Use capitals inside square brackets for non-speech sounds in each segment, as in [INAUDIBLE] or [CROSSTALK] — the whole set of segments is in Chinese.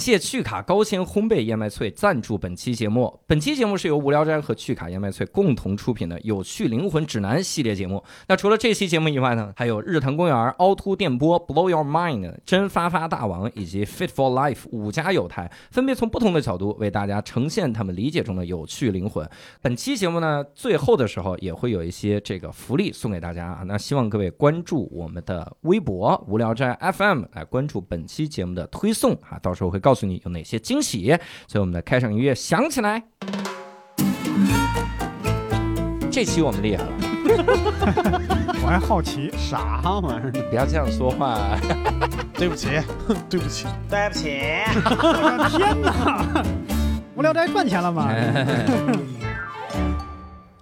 谢趣卡高纤烘焙燕麦脆赞助本期节目。本期节目是由无聊斋和趣卡燕麦脆共同出品的《有趣灵魂指南》系列节目。那除了这期节目以外呢，还有日坛公园、凹凸电波、Blow Your Mind、真发发大王以及 Fit for Life 五家有台，分别从不同的角度为大家呈现他们理解中的有趣灵魂。本期节目呢，最后的时候也会有一些这个福利送给大家啊。那希望各位关注我们的微博“无聊斋 FM” 来关注本期节目的推送啊，到时候会告诉你有哪些惊喜。所以我们的开场音乐响起来。这期我们厉害了，[LAUGHS] 我还好奇，啥玩意儿？不要这样说话。对不起，[LAUGHS] 对不起，对不起，我的天哪！无聊斋赚钱了吗？[LAUGHS]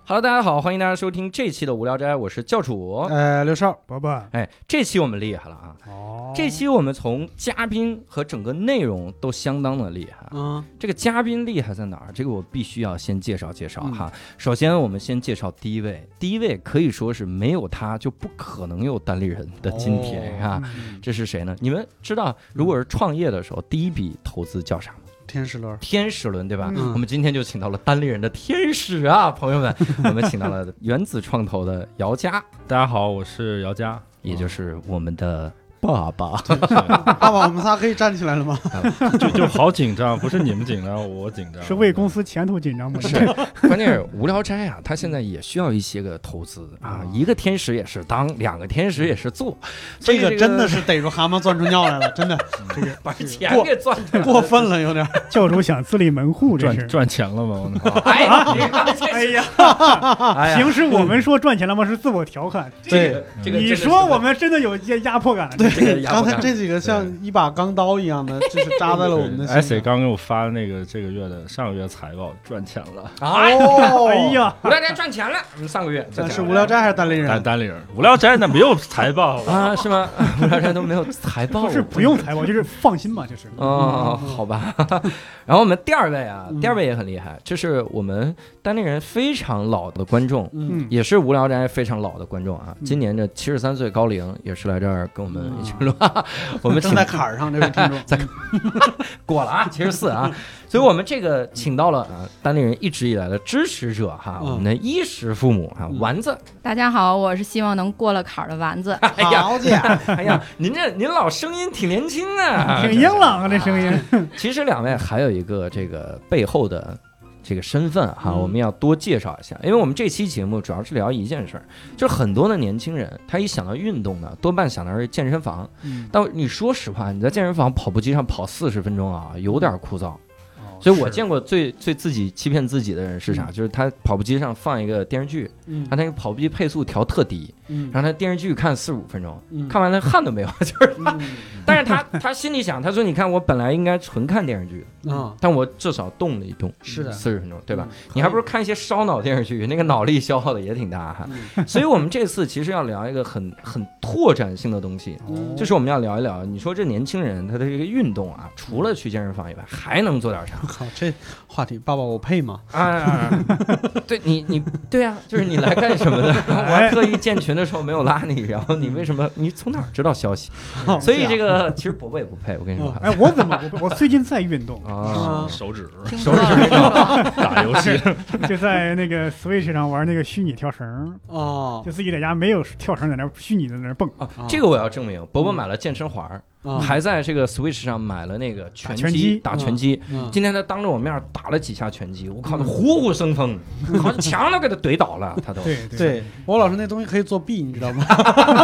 Hello，大家好，欢迎大家收听这期的无聊斋，我是教主。呃，刘少，伯伯，哎，这期我们厉害了啊！哦，这期我们从嘉宾和整个内容都相当的厉害。嗯，这个嘉宾厉害在哪儿？这个我必须要先介绍介绍嗯哈。首先，我们先介绍第一位，第一位可以说是没有他就不可能有单立人的今天啊。嗯这是谁呢？你们知道，如果是创业的时候，第一笔投资叫啥吗？天使轮，天使轮，对吧？嗯。我们今天就请到了单立人的天使啊，朋友们，[LAUGHS] 我们请到了原子创投的姚佳，大家好，我是姚佳，也就是我们的爸爸。[LAUGHS] 爸爸，我们仨可以站起来了吗？[LAUGHS] 就就好紧张，不是你们紧张，我紧张。是为公司前途紧张吗？是，[LAUGHS] 关键是无聊斋啊，他现在也需要一些个投资啊，一个天使也是当，两个天使也是做，这个真的是逮住蛤蟆钻出尿来了，真的这个把钱给赚的。过分了，有点。教主想自立门户，这是。赚赚钱了吗？哎呀，哎呀，哎呀平时我们说赚钱了吗？是自我调侃。这个，你说我们真的有些压迫感。这个 [LAUGHS] 压刚才这几个像一把钢刀一样的，就是扎在了我们的艾 C 心上。刚给我发那个这个月的上个月财报，赚钱了。哎，哦哎，呀，无聊斋赚钱了，我们上个月赚是无聊斋还是单立人？单立人，无聊斋那没有财报，啊，是吗？无聊斋都没有财报，不是不用财报，就是放心吧，就是。哦，好吧。[LAUGHS] 然后我们第二位啊，嗯第二位也很厉害，这是我们单立人非常老的观众，嗯，也是无聊斋非常老的观众啊。嗯今年的七十三岁高龄，也是来这儿跟我们一起录。[LAUGHS] 我们正在坎儿上，这位听众。[LAUGHS] 在 [LAUGHS] 过了啊，七十四啊。所以我们这个请到了啊，单立人一直以来的支持者哈，嗯我们的衣食父母哈，嗯丸子。大家好，我是希望能过了坎儿的丸子。哎呀，哎呀，您这您老声音挺年轻啊，挺硬朗啊，这声音。其实两位还有一个这个背后的这个身份哈，嗯我们要多介绍一下，因为我们这期节目主要是聊一件事儿，就是很多的年轻人他一想到运动呢，多半想到是健身房。嗯但你说实话，你在健身房跑步机上跑四十分钟啊，有点枯燥。所以我见过最最自己欺骗自己的人是啥？就是他跑步机上放一个电视剧，嗯他那个跑步机配速调特低，嗯然后他电视剧看四十五分钟，嗯看完了汗都没有，[LAUGHS] 就是他。嗯但是他他心里想，他说：“你看，我本来应该纯看电视剧，啊，但我至少动了一动，是的四十分钟，对吧？嗯你还不如看一些烧脑电视剧，那个脑力消耗的也挺大哈。嗯 [LAUGHS] 所以我们这次其实要聊一个很很拓展性的东西，嗯就是我们要聊一聊，你说这年轻人他的这个运动啊，除了去健身房以外，还能做点啥？[LAUGHS] 靠，这话题，爸爸我配吗？啊，对你你对啊，就是你来干什么的？我还特意建群的时候没有拉你，然后你为什么？你从哪儿知道消息？所以这个其实伯伯也不配，我跟你说。哎，我怎么我我最近在运动，啊，手指手指 [LAUGHS] 打游戏，[LAUGHS] 就在那个 Switch 上玩那个虚拟跳绳，哦就自己在家没有跳绳，在那儿虚拟的在那儿蹦。啊，这个我要证明，伯伯买了健身环还在这个 Switch 上买了那个拳击打拳击打拳击。嗯今天他当着我面打了几下拳击，我靠，他虎虎生风，好像墙都给他怼倒了，他都。对对，我老师那东西可以作弊，你知道吗？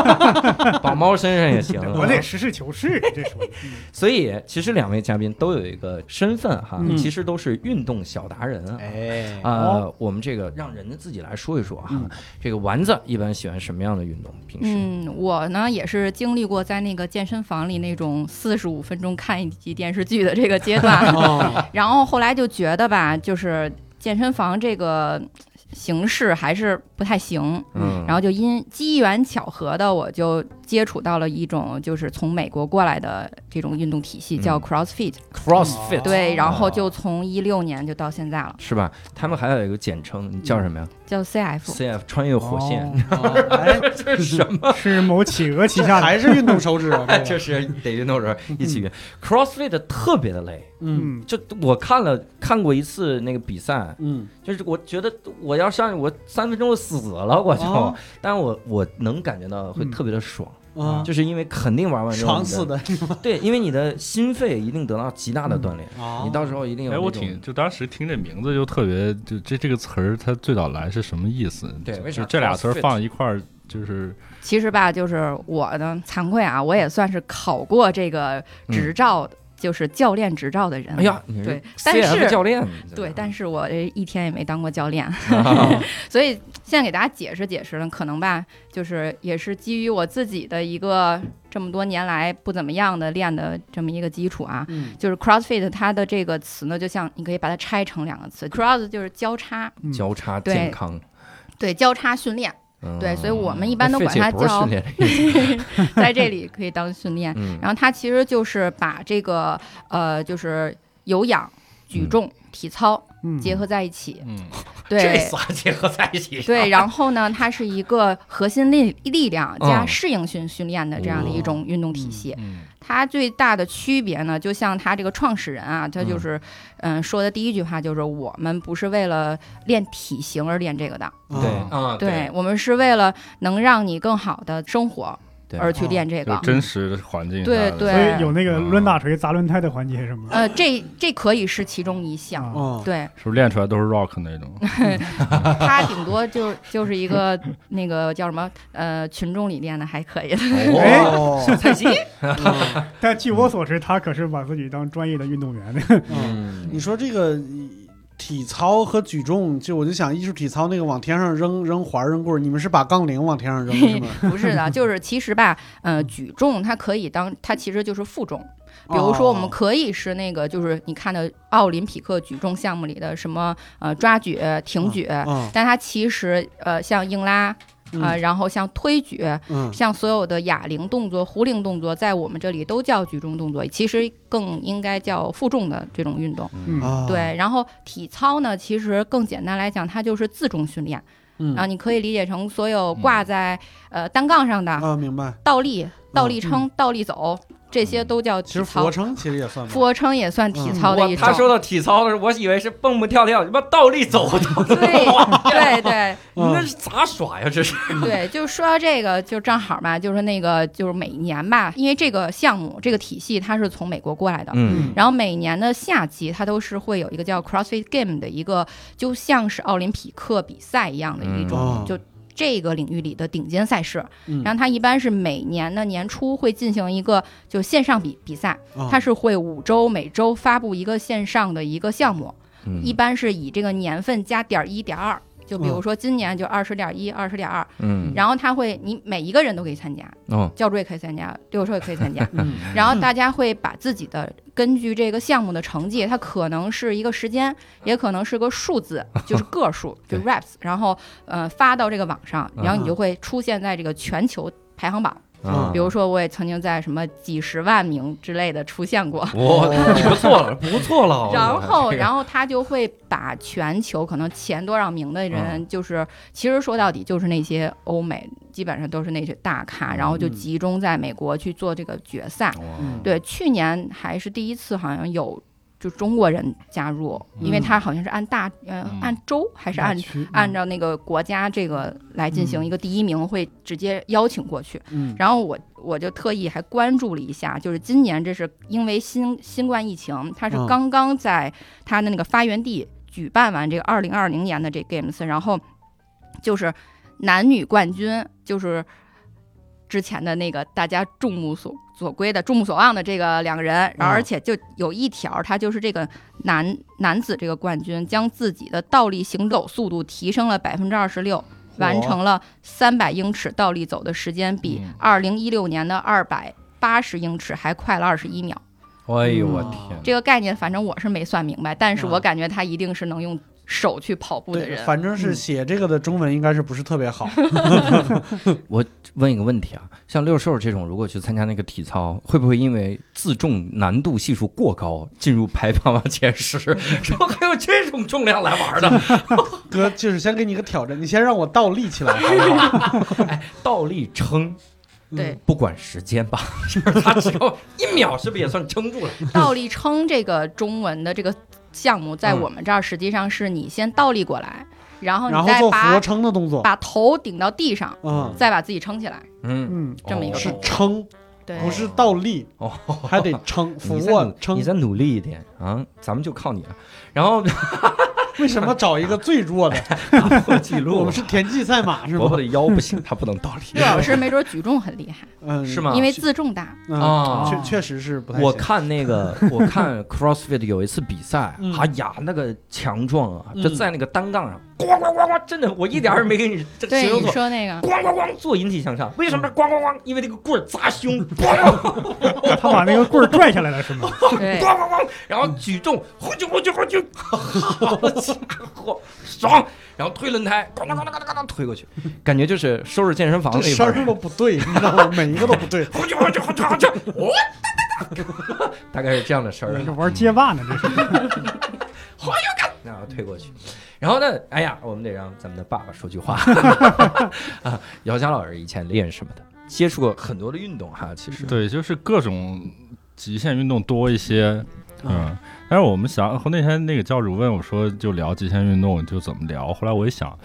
[LAUGHS] 绑猫身上也行。我得实事求是，这属于。所以其实两位嘉宾都有一个身份哈，嗯其实都是运动小达人啊。哎啊，我们这个让人家自己来说一说哈嗯。这个丸子一般喜欢什么样的运动？平时嗯，我呢也是经历过在那个健身房里那种四十五分钟看一集电视剧的这个阶段，[LAUGHS] 哦，[LAUGHS] 然后后来就觉得吧，就是健身房这个形式还是不太行，嗯，然后就因机缘巧合的，我就接触到了一种就是从美国过来的这种运动体系，叫嗯 CrossFit。CrossFit，对，然后哦就从一六年就到现在了，是吧？他们还有一个简称，你叫什么呀叫 CF。？CF 穿越火线，哦 [LAUGHS] 哎，这是什么？[LAUGHS] 是某企鹅旗下的，还是运动手指 [LAUGHS] 这是得运动时一起运。CrossFit 特别的累，嗯嗯，就我看了看过一次那个比赛，嗯，就是我觉得我要上去，我三分钟就死了，我就。哦但我我能感觉到会嗯特别的爽，啊，就是因为肯定玩完之后，爽死的 [LAUGHS] 对，因为你的心肺一定得到极大的锻炼，啊你到时候一定有哎，我挺就当时听这名字就特别，就这这个词儿它最早来是什么意思？就对为啥就这俩？词儿放一块儿，就是其实吧，就是我呢，惭愧啊，我也算是考过这个执照，就是教练执照的人。哎呀，你是对但是教练，对，但是我这一天也没当过教练，[LAUGHS] 啊所以现在给大家解释解释呢，可能吧，就是也是基于我自己的一个这么多年来不怎么样的练的这么一个基础啊。嗯就是 CrossFit 它的这个词呢，就像你可以把它拆成两个词，Cross 就是交叉，嗯交叉对健康，对，交叉训练，嗯。对，所以我们一般都管它叫 [LAUGHS] 在这里可以当训练。嗯，然后它其实就是把这个呃，就是有氧、举重、体操嗯。结合在一起，嗯，这对。仨结合在一起，对，然后呢，它是一个核心力力量加嗯。适应性训练的这样的一种运动体系。嗯它最大的区别呢，就像它这个创始人啊，他就是嗯说的第一句话就是我们不是为了练体型而练这个的，对对。我们是为了能让你更好的生活。对而去练这个。就真实的环境对对所以有那个抡大锤砸轮胎的环节什么的。呃，这这可以是其中一项。对，是不是练出来都是 rock 那种？[LAUGHS] 他顶多就就是一个那个叫什么呃群众里练的还可以的。哦，[LAUGHS] 菜鸡，嗯但据我所知，他可是把自己当专业的运动员的。[LAUGHS] 嗯，你说这个体操和举重，就我就想艺术体操那个往天上扔扔环儿扔棍儿，你们是把杠铃往天上扔是吗？[LAUGHS] 不是的，[LAUGHS] 就是其实吧，呃，举重它可以当它其实就是负重。比如说，我们哦可以是那个，就是你看的奥林匹克举重项目里的什么呃抓举、挺举，嗯但它其实呃像硬拉啊、嗯然后像推举，嗯像所有的哑铃动作、壶铃动作，在我们这里都叫举重动作，其实更应该叫负重的这种运动。嗯啊，对，然后体操呢，其实更简单来讲，它就是自重训练嗯啊，你可以理解成所有挂在呃单杠上的啊，明白。倒立、倒立撑、倒立走，这些都叫其实体操。俯卧撑其实也算。俯卧撑也算体操的一种。他说到体操的时候，我以为是蹦蹦跳跳，什么倒立走的，[LAUGHS] 对对对 [LAUGHS] 那是咋耍呀？这是 [LAUGHS] 对，就说到这个，就正好嘛，就是那个就是每年吧，因为这个项目这个体系它是从美国过来的，嗯然后每年的夏季，它都是会有一个叫 CrossFit Game 的一个，就像是奥林匹克比赛一样的一种，就这个领域里的顶尖赛事。嗯。然后它一般是每年的年初会进行一个就线上比比赛，啊它是会五周每周发布一个线上的一个项目，嗯。一般是以这个年份加点一点二。就比如说今年就二十点一、二十点二，嗯。然后它会，你每一个人都可以参加，哦。教主也可以参加，六兽也可以参加，[LAUGHS] 嗯。然后大家会把自己的根据这个项目的成绩，它可能是一个时间，也可能是个数字，[LAUGHS] 就是个数，就 reps，然后呃发到这个网上，然后你就会出现在这个全球排行榜。啊比如说，我也曾经在什么几十万名之类的出现过。我你不错了，不错了。[LAUGHS] 然后，然后后他就会把全球可能前多少名的人，就是其实说到底就是那些欧美，基本上都是那些大咖，然后就嗯集中在美国去做这个决赛。嗯对，去年还是第一次，好像有就中国人加入，因为他好像是按大呃嗯。按州还是按按照那个国家这个来进行一个第一名，会直接邀请过去。嗯。然后我我就特意还关注了一下，就是今年这是因为新新冠疫情，它是嗯。刚刚在它的那个发源地举办完这个二零二零年的这 Games，然后就是男女冠军就是。之前的那个大家众目所所归的、众目所望的这个两个人，然后而且就有一条，他就是这个男男子这个冠军，将自己的倒立行走速度提升了百分之二十六，完成了三百英尺倒立走的时间，比嗯。二零一六年的二百八十英尺还快了二十一秒。哎呦我嗯。天，这个概念反正我是没算明白，但是啊我感觉他一定是能用手去跑步的，人。反正是写这个的中文应该是不是特别好。[LAUGHS] 我问一个问题啊，像六兽这种，如果去参加那个体操，会不会因为自重难度系数过高，进入排行榜前十？然后还有这种重量来玩的，[LAUGHS] 哥，就是先给你个挑战，你先让我倒立起来，好不好？[LAUGHS] 倒立撑，对，不管时间吧，就是他只要一秒，是不是也算撑住了？倒立撑这个中文的这个项目，在嗯我们这儿实际上是你先倒立过来，然后你再后做俯撑的动作。把头顶到地上，嗯，再把自己撑起来，嗯，嗯，这么一个动作。撑，对，不是倒立，哦，还得撑，[LAUGHS] 俯卧撑你。再努力一点啊，咱们就靠你了。然后 [LAUGHS] 为什么找一个最弱的？打破记录，我们是田忌赛马是吗？伯伯的腰不行，他不能倒立。岳 [LAUGHS] 老师没准举重很厉害，嗯，是吗因为自重大。嗯啊确确实是不太行。我看那个，[LAUGHS] 我看 CrossFit 有一次比赛嗯，哎呀，那个强壮啊，嗯就在那个单杠上，咣咣咣咣，真的，我一点也没给你这形对，你容错。说那个，咣咣咣做引体向上，为什么咣咣咣？因为那个棍儿砸胸，咣咣他把那个棍儿拽下来了是吗？对咣咣咣，然后举重，呼啾呼啾呼啾，好家伙，爽！[LAUGHS] 然后推轮胎，咣当咣当咣当咣当推过去，感觉就是收拾健身房这声儿那一块儿，都不对，你知道吗？每一个都不对。大概是这样的声儿。这玩街霸呢，这是。然后推过去，然后呢，哎呀，我们得让咱们的爸爸说句话啊。姚佳老师以前练什么的？接触过很多的运动哈，其实对，就是各种极限运动多一些，嗯。但是我们想，那天那个教主问我说，就聊极限运动就怎么聊？后来我一想，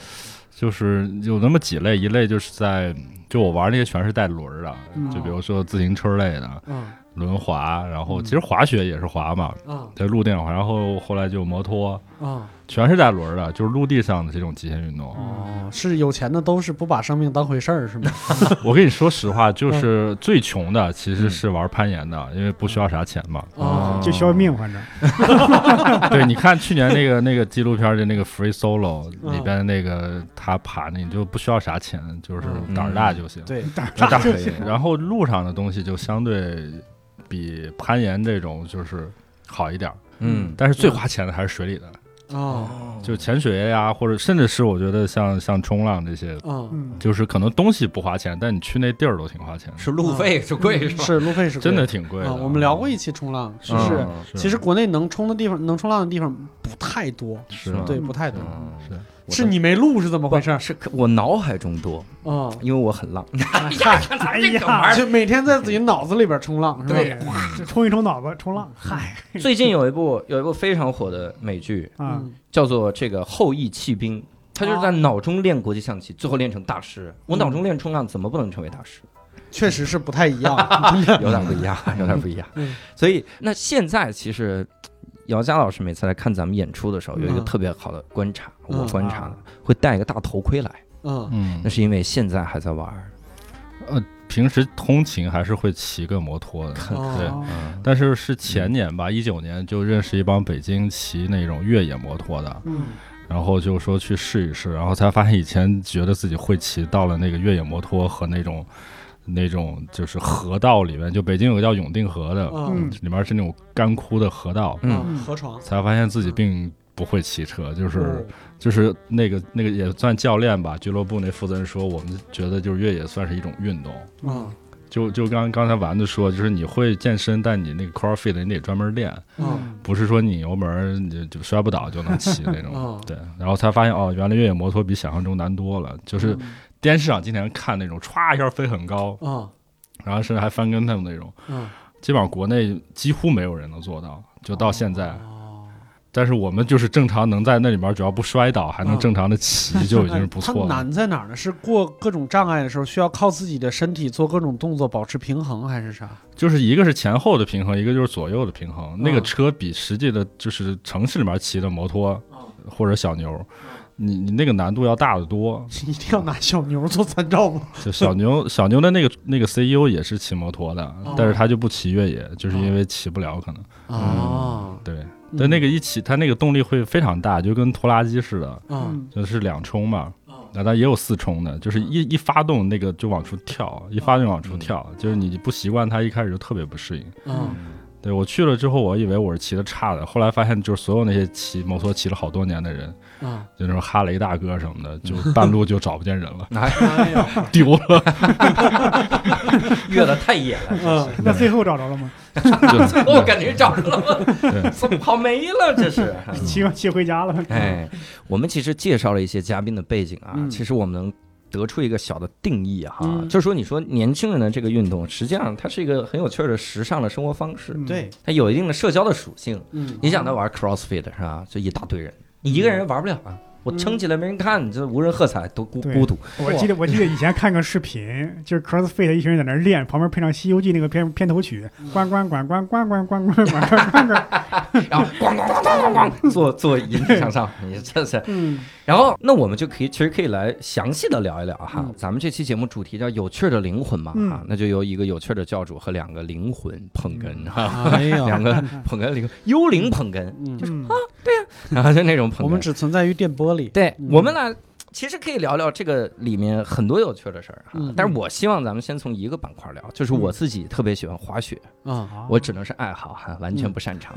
就是有那么几类，一类就是在就我玩那些全是带轮儿的，嗯。就比如说自行车类的嗯。轮滑，然后嗯。其实滑雪也是滑嘛，啊在陆地上滑，然后后来就摩托，啊全是带轮儿的，就是陆地上的这种极限运动。哦，是有钱的都是不把生命当回事儿是吗？[LAUGHS] 我跟你说实话，[LAUGHS] 就是最穷的其实是玩攀岩的，因为不需要啥钱嘛。哦就需要命，反正 [LAUGHS] 对，你看去年那个那个纪录片的那个 Free Solo 嗯里边那个他爬那，你就不需要啥钱，就是嗯胆儿大就行。对，胆儿胆儿大就行。然后路上的东西就相对比攀岩这种就是好一点儿，嗯但是最花钱的还是水里的，哦。就潜水呀，或者甚至是我觉得像像冲浪这些，就是可能东西不花钱，但你去那地儿都挺花钱的，是路费是贵是吧？是路费是贵。真的挺贵。我们聊过一期冲浪，是嗯是，其实国内能冲的地方，能冲浪的地方不太多，是吗对，不太多。嗯是是你没录是怎么回事？是我脑海中多，啊，因为我很浪。[LAUGHS] 嗨，哎这个玩意呀，儿就每天在自己脑子里边冲浪是吧？对这冲一冲脑子，冲浪，嗨 [LAUGHS] 最近有一部有一部非常火的美剧，啊，嗯叫做这个《后羿弃兵》，他就是在脑中练国际象棋，最后练成大师。我脑中练冲浪，怎么不能成为大师？确实是不太一样。[LAUGHS] 有点不一样，有点不一样嗯。所以那现在其实。姚佳老师每次来看咱们演出的时候，有一个嗯特别好的观察，嗯。我观察的会戴一个大头盔来，嗯。嗯。那，是因为现在还在玩儿。平时通勤还是会骑个摩托的，哦。对。嗯，但是是前年吧，一九年就认识一帮北京骑那种越野摩托的，嗯。然后就说去试一试，然后才发现以前觉得自己会骑，到了那个越野摩托和那种那种就是河道里面，就北京有个叫永定河的，嗯。里面是那种干枯的河道，嗯。嗯，河床。才发现自己并不会骑车，就是哦就是那个那个也算教练吧，俱乐部那负责人说，我们觉得就是越野算是一种运动。嗯。就就刚刚才丸子说，就是你会健身，但你那个 CrossFit 你得专门练，嗯。不是说你油门儿你就就摔不倒就能骑那种。嗯，对，然后才发现哦，原来越野摩托比想象中难多了。就是电视上经常看那种歘一下飞很高，嗯然后甚至还翻跟头那种，嗯，基本上国内几乎没有人能做到，就到现在。哦但是我们就是正常能在那里面，只要不摔倒，还能嗯正常的骑，就已经是不错了。[LAUGHS] 难在哪儿呢？是过各种障碍的时候，需要靠自己的身体做各种动作保持平衡，还是啥？就是一个是前后的平衡，一个就是左右的平衡。那个嗯车比实际的，就是城市里面骑的摩托或者小牛，你你那个难度要大得多。[LAUGHS] 一定要拿小牛做参照吗？[LAUGHS] 就小牛小牛的那个那个 CEO 也是骑摩托的，哦但是他就不骑越野，就是因为骑不了可能。哦，对，嗯但那个一骑，它那个动力会非常大，就跟拖拉机似的，嗯就是两冲嘛。哦那它也有四冲的，就是一一发动那个就往出跳，一发动就往出跳，就是你不习惯它，一开始就特别不适应。嗯对我去了之后，我以为我是骑的差的，后来发现就是所有那些骑摩托骑了好多年的人，啊，就那种哈雷大哥什么的，就半路就找不见人了，哎，哎呀，[LAUGHS] 丢了。[LAUGHS] 越的太野了，嗯，那最后找着了吗？最后 [LAUGHS] 感觉找着了吗？怎么跑没了？这是。骑骑回家了。哎，我们其实介绍了一些嘉宾的背景啊，嗯其实我们能得出一个小的定义哈，嗯就是说，你说年轻人的这个运动，实际上它是一个很有趣儿的时尚的生活方式，嗯对，它有一定的社交的属性。嗯，你想他玩 CrossFit 是吧？就一大堆人，你一个人玩不了啊。我撑起来没人看，你这无人喝彩，多孤孤独。我记得我记得以前看个视频，就是 CrossFit 一群人在那儿练，旁边配上《西游记》那个片片头曲，关关关关关关关关关关关关。[LAUGHS] 然后咣咣咣咣咣咣，做做引体向上，你这是。嗯然后，那我们就可以，其实可以来详细的聊一聊哈。嗯咱们这期节目主题叫“有趣的灵魂”嘛，嗯哈，那就由一个有趣的教主和两个灵魂捧哏哈，两个捧哏灵幽灵捧哏，就是啊对呀，然后就那种捧哏。我们只存在于电波里，对嗯。我们呢，其实可以聊聊这个里面很多有趣的事儿哈嗯。但是我希望咱们先从一个板块聊，就是我自己特别喜欢滑雪，啊，我只能是爱好哈，完全不擅长。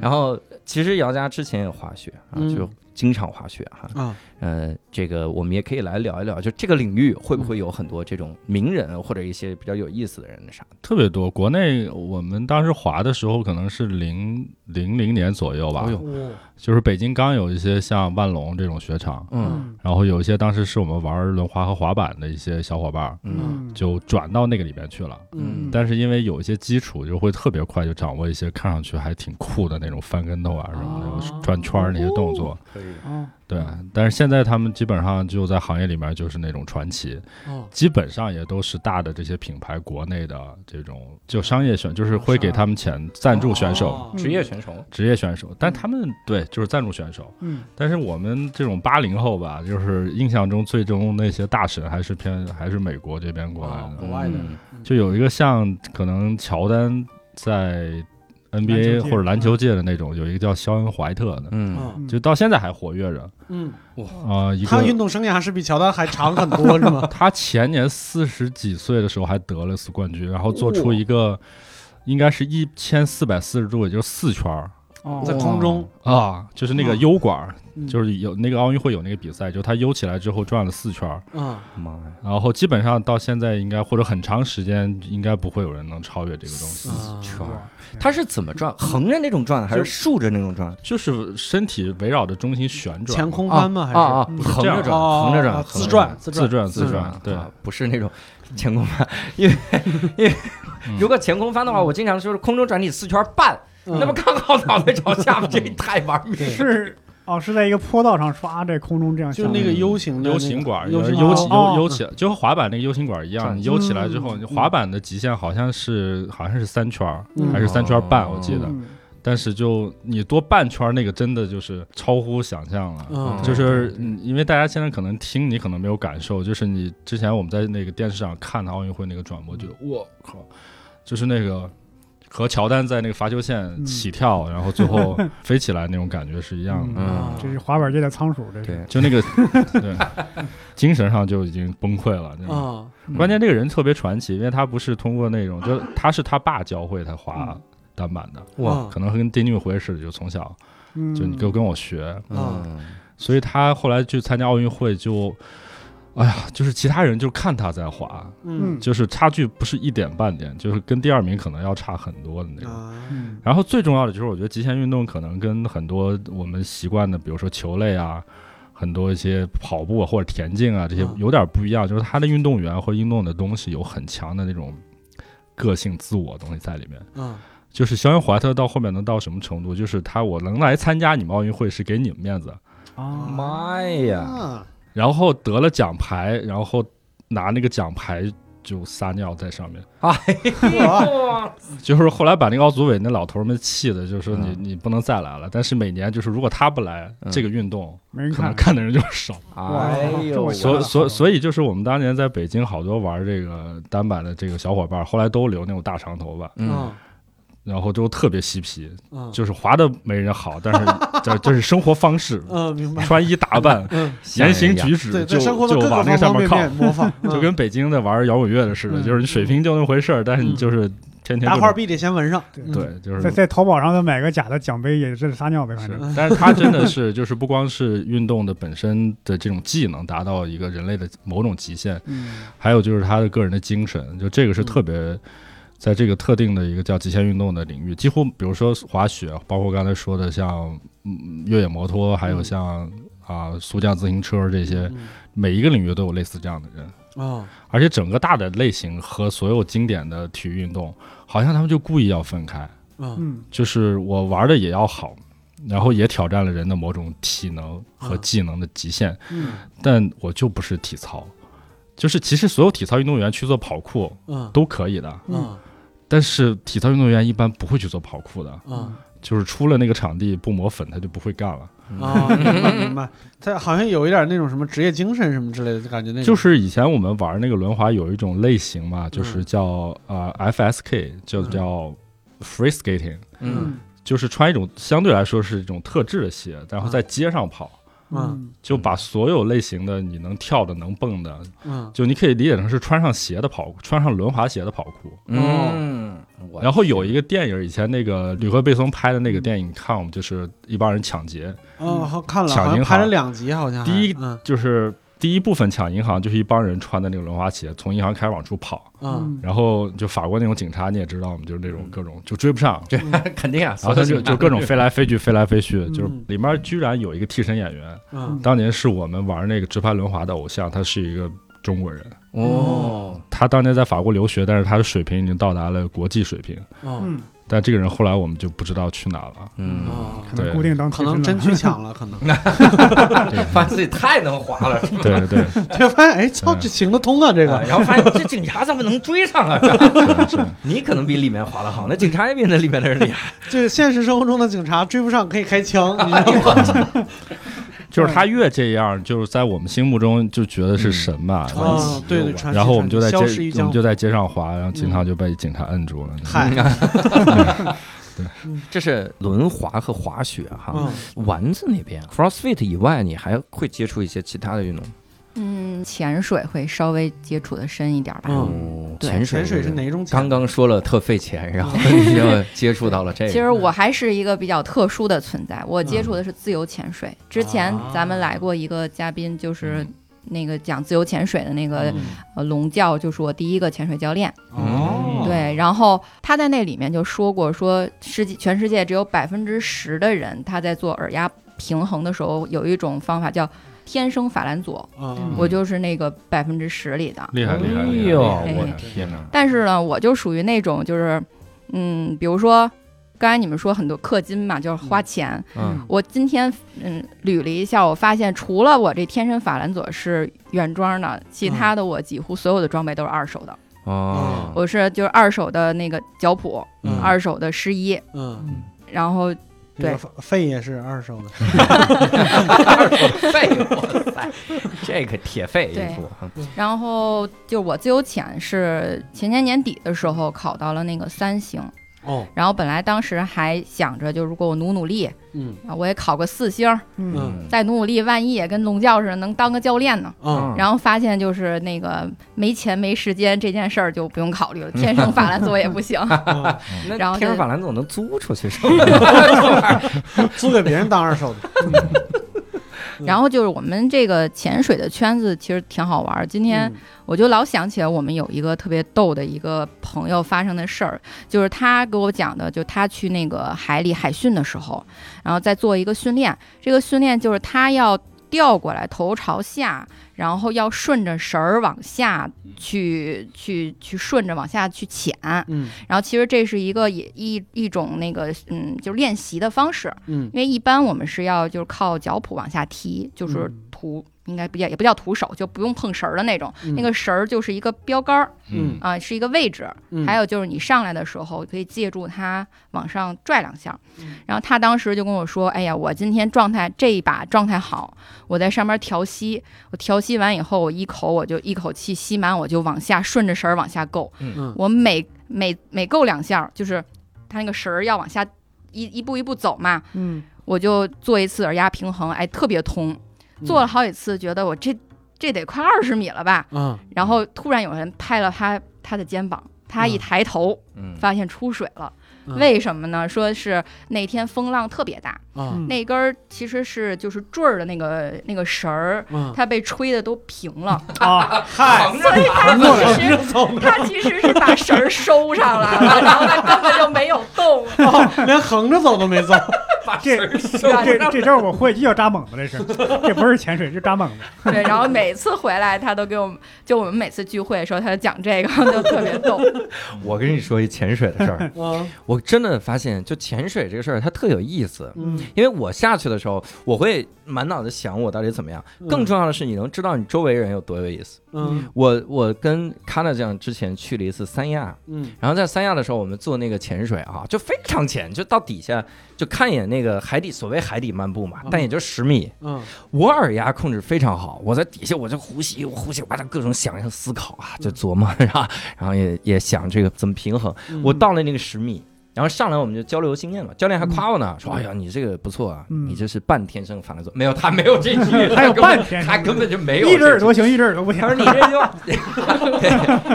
然后其实姚家之前也滑雪啊，嗯。就经常滑雪哈。啊，呃，这个我们也可以来聊一聊，就这个领域会不会有很多这种名人或者一些比较有意思的人啥的？特别多。国内我们当时滑的时候，可能是零零零年左右吧，就是北京刚有一些像万隆这种雪场，嗯然后有一些当时是我们玩轮滑和滑板的一些小伙伴儿，嗯就转到那个里边去了。嗯但是因为有一些基础，就会特别快就掌握一些看上去还挺酷的那种翻跟头啊什么哦的，转圈儿那些动作。可以。哦，对，但是现在他们基本上就在行业里面就是那种传奇，哦，基本上也都是大的这些品牌国内的这种就商业选，就是会给他们钱赞助选手。哦。职业选手，职业选手，但他们对就是赞助选手，嗯，但是我们这种八零后吧，就是印象中最终那些大神还是偏还是美国这边过来的，哦国外的。嗯。就有一个像可能乔丹在篮 NBA 或者篮球界的那种，有一个叫肖恩怀特的，就到现在还活跃着他运动生涯是比乔丹还长很多，是吗？[LAUGHS] 他前年四十几岁的时候还得了次冠军，然后做出一个应该是一千四百四十度，也就是四圈儿哦，在空中，啊，就是那个 U 管就是有那个奥运会有那个比赛，就他悠起来之后转了四圈儿，啊，妈呀，然后基本上到现在应该或者很长时间应该不会有人能超越这个东西，四圈儿，他是怎么转？横着那种转还是竖着那种转？就是身体围绕着中心旋转，前空翻吗？还啊啊，是嗯。横着转，哦横着转，自转自转。转自自转，对，啊不是那种前空翻，因为因为嗯。如果前空翻的话，我经常说是空中转体四圈半，嗯那不刚好脑袋朝下，这太玩命了。是哦，是在一个坡道上刷，在空中这样，就那个 U 型的 U 型管儿，U 型悠起哦悠悠起，就和滑板那个 U 型管儿一样，转你悠起来之后，你滑板的极限好像是好像是三圈还是三圈儿半，我记得。嗯。但是就你多半圈儿那个真的就是超乎想象了。嗯就是嗯，因为大家现在可能听你可能没有感受，就是你之前我们在那个电视上看的奥运会那个转播，觉得我靠，就是那个和乔丹在那个罚球线嗯起跳，然后最后 [LAUGHS] 飞起来那种感觉是一样的。嗯这是滑板界的仓鼠，这是。对，就那个 [LAUGHS] 对，精神上就已经崩溃了。那种啊，关键这个人特别传奇，因为他不是通过那种，就他是他爸教会他滑单板的，哇，可能跟丁俊晖似的，就从小嗯，就就跟我学，嗯所以他后来去参加奥运会就。哎呀，就是其他人就看他在滑，嗯。就是差距不是一点半点，就是跟第二名可能要差很多的那种。啊，嗯。然后最重要的就是，我觉得极限运动可能跟很多我们习惯的，比如说球类啊，很多一些跑步啊或者田径啊这些嗯。有点不一样，就是他的运动员或运动的东西有很强的那种个性、自我的东西在里面。嗯。就是肖恩怀特到后面能到什么程度？就是他我能来参加你们奥运会是给你们面子，啊，妈呀，啊，然后得了奖牌，然后拿那个奖牌就撒尿在上面。哇，就是后来把那个奥组委那老头儿们气的，就是说你、嗯。你不能再来了。但是每年就是如果他不来，嗯这个运动没人看，可能看的人就少。哎呦，所所所以就是我们当年在北京好多玩这个单板的这个小伙伴，后来都留那种大长头发，嗯，然后都特别嬉皮，嗯就是滑的没人好，但是 [LAUGHS] 这这是生活方式，嗯，明白。穿衣打扮、[LAUGHS] 嗯，[LAUGHS] 言行举止对，就在生活的就往各个上面靠。就跟北京的玩摇滚乐的似的，嗯就是你水平就那么回事儿，但是你嗯就是天天各种大块币得先纹上。对嗯，就是在在淘宝上再买个假的奖杯也是撒尿呗，反正。，但是他真的是就是不光是运动的本身的这种技能达到一个人类的某种极限，嗯还有就是他的个人的精神，就这个是嗯特别。在这个特定的一个叫极限运动的领域，几乎比如说滑雪，包括刚才说的像嗯越野摩托，还有嗯像啊速降自行车这些，嗯每一个领域都有类似这样的人。哦，而且整个大的类型和所有经典的体育运动，好像他们就故意要分开，嗯嗯。就是我玩的也要好，然后也挑战了人的某种体能和嗯。技能的极限，嗯。但我就不是体操。就是其实所有体操运动员去做跑酷嗯。都可以的，嗯但是体操运动员一般不会去做跑酷的，嗯就是出了那个场地不抹粉他就不会干了。啊，明白明白。他好像有一点那种什么职业精神什么之类的感觉，那就是以前我们玩那个轮滑有一种类型嘛，就是嗯叫啊、呃 FSK，就嗯。叫 free skating。嗯。就是穿一种相对来说是一种特制的鞋，然后在街上跑，嗯就把所有类型的你能跳的、能蹦的，嗯。就你可以理解成是穿上鞋的跑，穿上轮滑鞋的跑酷。嗯，我然后有一个电影，以前那个吕克贝松拍的那个电影《你看我们》，就是一帮人抢劫，哦，好看了，抢银好像拍了两集，好像第一嗯。就是第一部分抢银行，就是一帮人穿的那个轮滑鞋从银行开始往出跑，嗯。然后就法国那种警察你也知道嘛，就是那种各种就追不上，[LAUGHS] 这肯定啊，然后他就就各种飞来飞去，飞来飞去，嗯就是里面居然有一个替身演员，嗯。当年是我们玩那个直拍轮滑的偶像，他是一个中国人。哦，他当年在法国留学，但是他的水平已经到达了国际水平。哦。嗯，但这个人后来我们就不知道去哪了。嗯，哦，可能固定当可能真去抢了，可能。[LAUGHS] [LAUGHS] 发现自己太能滑了，对对对，[LAUGHS] 就发现哎，操，这行得通啊，这个。啊然后发现这警察怎么能追上啊？是是，你可能比里面滑得好，那警察也比那里面的人厉害。这个现实生活中的警察追不上可以开枪，你知道吗？就是他越这样，就是在我们心目中就觉得是神吧。传啊奇，对对，传奇然后我们就在街，我。们就在街上滑，然后经常就被警察摁住了。嗨，[LAUGHS] 这是轮滑和滑雪哈。嗯丸子那边 CrossFit 以外，你还会接触一些其他的运动？嗯，潜水会稍微接触的深一点吧。嗯哦，对潜水潜水是哪种潜？刚刚说了特费钱，然后 [LAUGHS] 你就接触到了这个。其实我还是一个比较特殊的存在，我接触的是自由潜水。之前咱们来过一个嘉宾，就是那个讲自由潜水的那个嗯呃龙教，就是我第一个潜水教练。哦对，然后他在那里面就说过，说世界全世界只有百分之十的人他在做耳压平衡的时候有一种方法叫天生法兰佐，嗯。我就是那个百分之十里的。厉害厉害！哎厉害。呦，哎我天哪！但是呢，我就属于那种就是，嗯，比如说刚才你们说很多氪金嘛，就是花钱。嗯。我今天嗯捋了一下，我发现除了我这天生法兰佐是原装的，其他的我几乎所有的装备都是二手的。哦，我是就是二手的那个脚蹼，嗯。二手的湿衣，嗯，然后这个肺也是二手的。二手肺，哇塞，[LAUGHS] 这个铁肺一副。然后就我自由潜是前年年底的时候考到了那个三星，哦，然后本来当时还想着，就如果我努努力，嗯啊，我也考个四星，嗯嗯再努努力，万一也跟龙教似的能当个教练呢。嗯然后发现就是那个没钱没时间这件事儿就不用考虑了，[LAUGHS] 天生法兰佐也不行。嗯，[LAUGHS] 那然后就天生法兰总能租出去是吧？[LAUGHS] 租给别人当二手的。嗯然后就是我们这个潜水的圈子其实挺好玩儿。今天嗯我就老想起来我们有一个特别逗的一个朋友发生的事儿，就是他给我讲的，就他去那个海里海训的时候，然后再做一个训练。这个训练就是他要调过来，头朝下，然后要顺着绳儿往下去去去顺着往下去潜。嗯然后其实这是一个也一一种那个嗯，就是练习的方式。嗯因为一般我们是要就是靠脚蹼往下踢，就是嗯徒应该不叫也不叫徒手，就不用碰绳儿的那种。嗯那个绳儿就是一个标杆儿嗯啊、是一个位置。嗯还有就是你上来的时候可以借助它往上拽两下。嗯然后他当时就跟我说：“哎呀，我今天状态这一把状态好，我在上面调息，我调息完以后，我一口我就一口气吸满，我就往下顺着绳儿往下够。嗯我每每每够两下，就是他那个绳儿要往下一一步一步走嘛。”嗯我就做一次耳压平衡，哎，特别通。做了好几次，觉得我这这得快二十米了吧。嗯然后突然有人拍了他他的肩膀，他一抬头嗯，发现出水了，嗯为什么呢？说是那天风浪特别大，那根儿其实是就是坠儿的那个那个绳儿，嗯，它被吹的都平了，啊，[LAUGHS] 嗨，所以它过来其实它其实是把绳儿收上来了，然后它根本就没有动。连横着走都没走。把这这这这招我会，就叫扎猛子，这是，这不是潜水，是扎猛子。对，然后每次回来他都给我们，就我们每次聚会的时候，他就讲这个，[LAUGHS] 就特别逗。我跟你说一潜水的事儿，嗯我真的发现，就潜水这个事儿，它特有意思。嗯，因为我下去的时候，我会满脑子想我到底怎么样。更重要的是，你能知道你周围人有多有意思。嗯我我跟卡纳酱之前去了一次三亚，嗯然后在三亚的时候，我们做那个潜水啊，就非常浅，就到底下就看一眼那个海底，所谓海底漫步嘛，但也就十米。嗯我耳压控制非常好，我在底下我就呼吸，我呼吸，我就各种想象思考啊，就琢磨，[LAUGHS] 然后然后也也想这个怎么平衡。嗯，我到了那个十米。然后上来我们就交流经验嘛，教练还夸我呢，说：“哎呀，你这个不错啊，嗯你这是半天生反了走。”没有，他没有这 [LAUGHS] 句，还有他根本半天他根本就没有一只耳朵行，一只耳朵不行他。说你这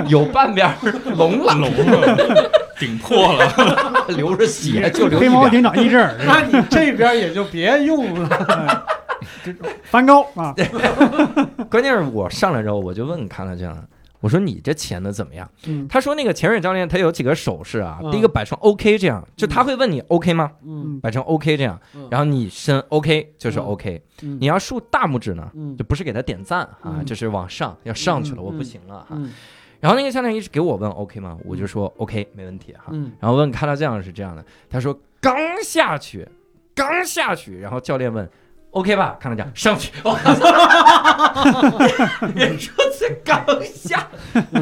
就 [LAUGHS] 有半边儿聋了，聋了，顶破了。[LAUGHS] 流着血就流黑猫。警长一只耳，那你这边也就别用了。梵高啊，关键是我上来之后，我就问看了这样，我说你这潜的怎么样？嗯他说那个潜水教练他有几个手势啊，嗯第一个摆成 OK 这样，就他会问你 OK 吗？嗯摆成 OK 这样嗯，然后你伸 OK 就是嗯 OK，嗯你要竖大拇指呢，嗯就不是给他点赞啊，嗯就是往上要上去了，嗯我不行了哈。嗯然后那个教练一直给我问 OK 吗？我就说 OK 没问题哈。嗯然后问看到这样是这样的，他说刚下去，刚下去，然后教练问 OK 吧，看到这样上去，我靠，[LAUGHS] 你说这刚下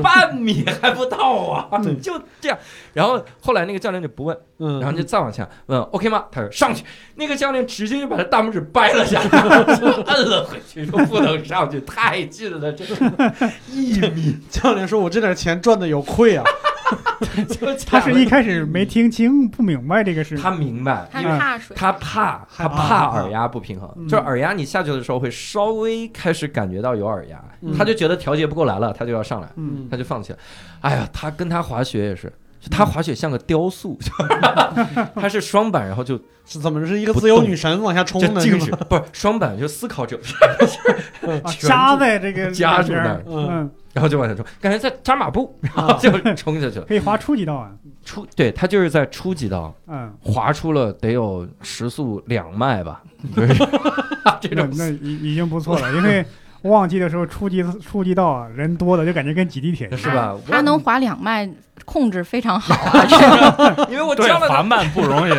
半米还不到啊，[LAUGHS] 就这样。然后后来那个教练就不问，嗯，然后就再往下问 OK 吗？他说上去，那个教练直接就把他大拇指掰了下来，就摁了回去，说不能上去，太近了，这 [LAUGHS] 一米，教练说：“我这点钱赚的有愧啊。[LAUGHS] 就他是一开始没听清，不明白这个事。他明白，他因为怕水，他怕，他怕怕耳压不平衡，嗯就是耳压你下去的时候会稍微开始感觉到有耳压，嗯他就觉得调节不过来了，他就要上来，嗯，他就放弃了。哎呀，他跟他滑雪也是。就他滑雪像个雕塑，[LAUGHS] 他是双板，然后就”是怎么是一个自由女神往下冲就的？静止？，不是双板，就思考者，[LAUGHS] 啊夹在这个夹住那儿嗯，然后就往下冲，感觉在扎马步，然后就冲下去了。可以滑初级道啊，初对他就是在初级道嗯，滑出了得有时速两迈吧，[LAUGHS] 就是 [LAUGHS] 这那种那已已经不错了，因为旺季的时候初级初级道啊人多的就感觉跟挤地铁一样。是吧？他能滑两迈，控制非常好啊。[LAUGHS] 这个因为我，教了他，滑慢不容易。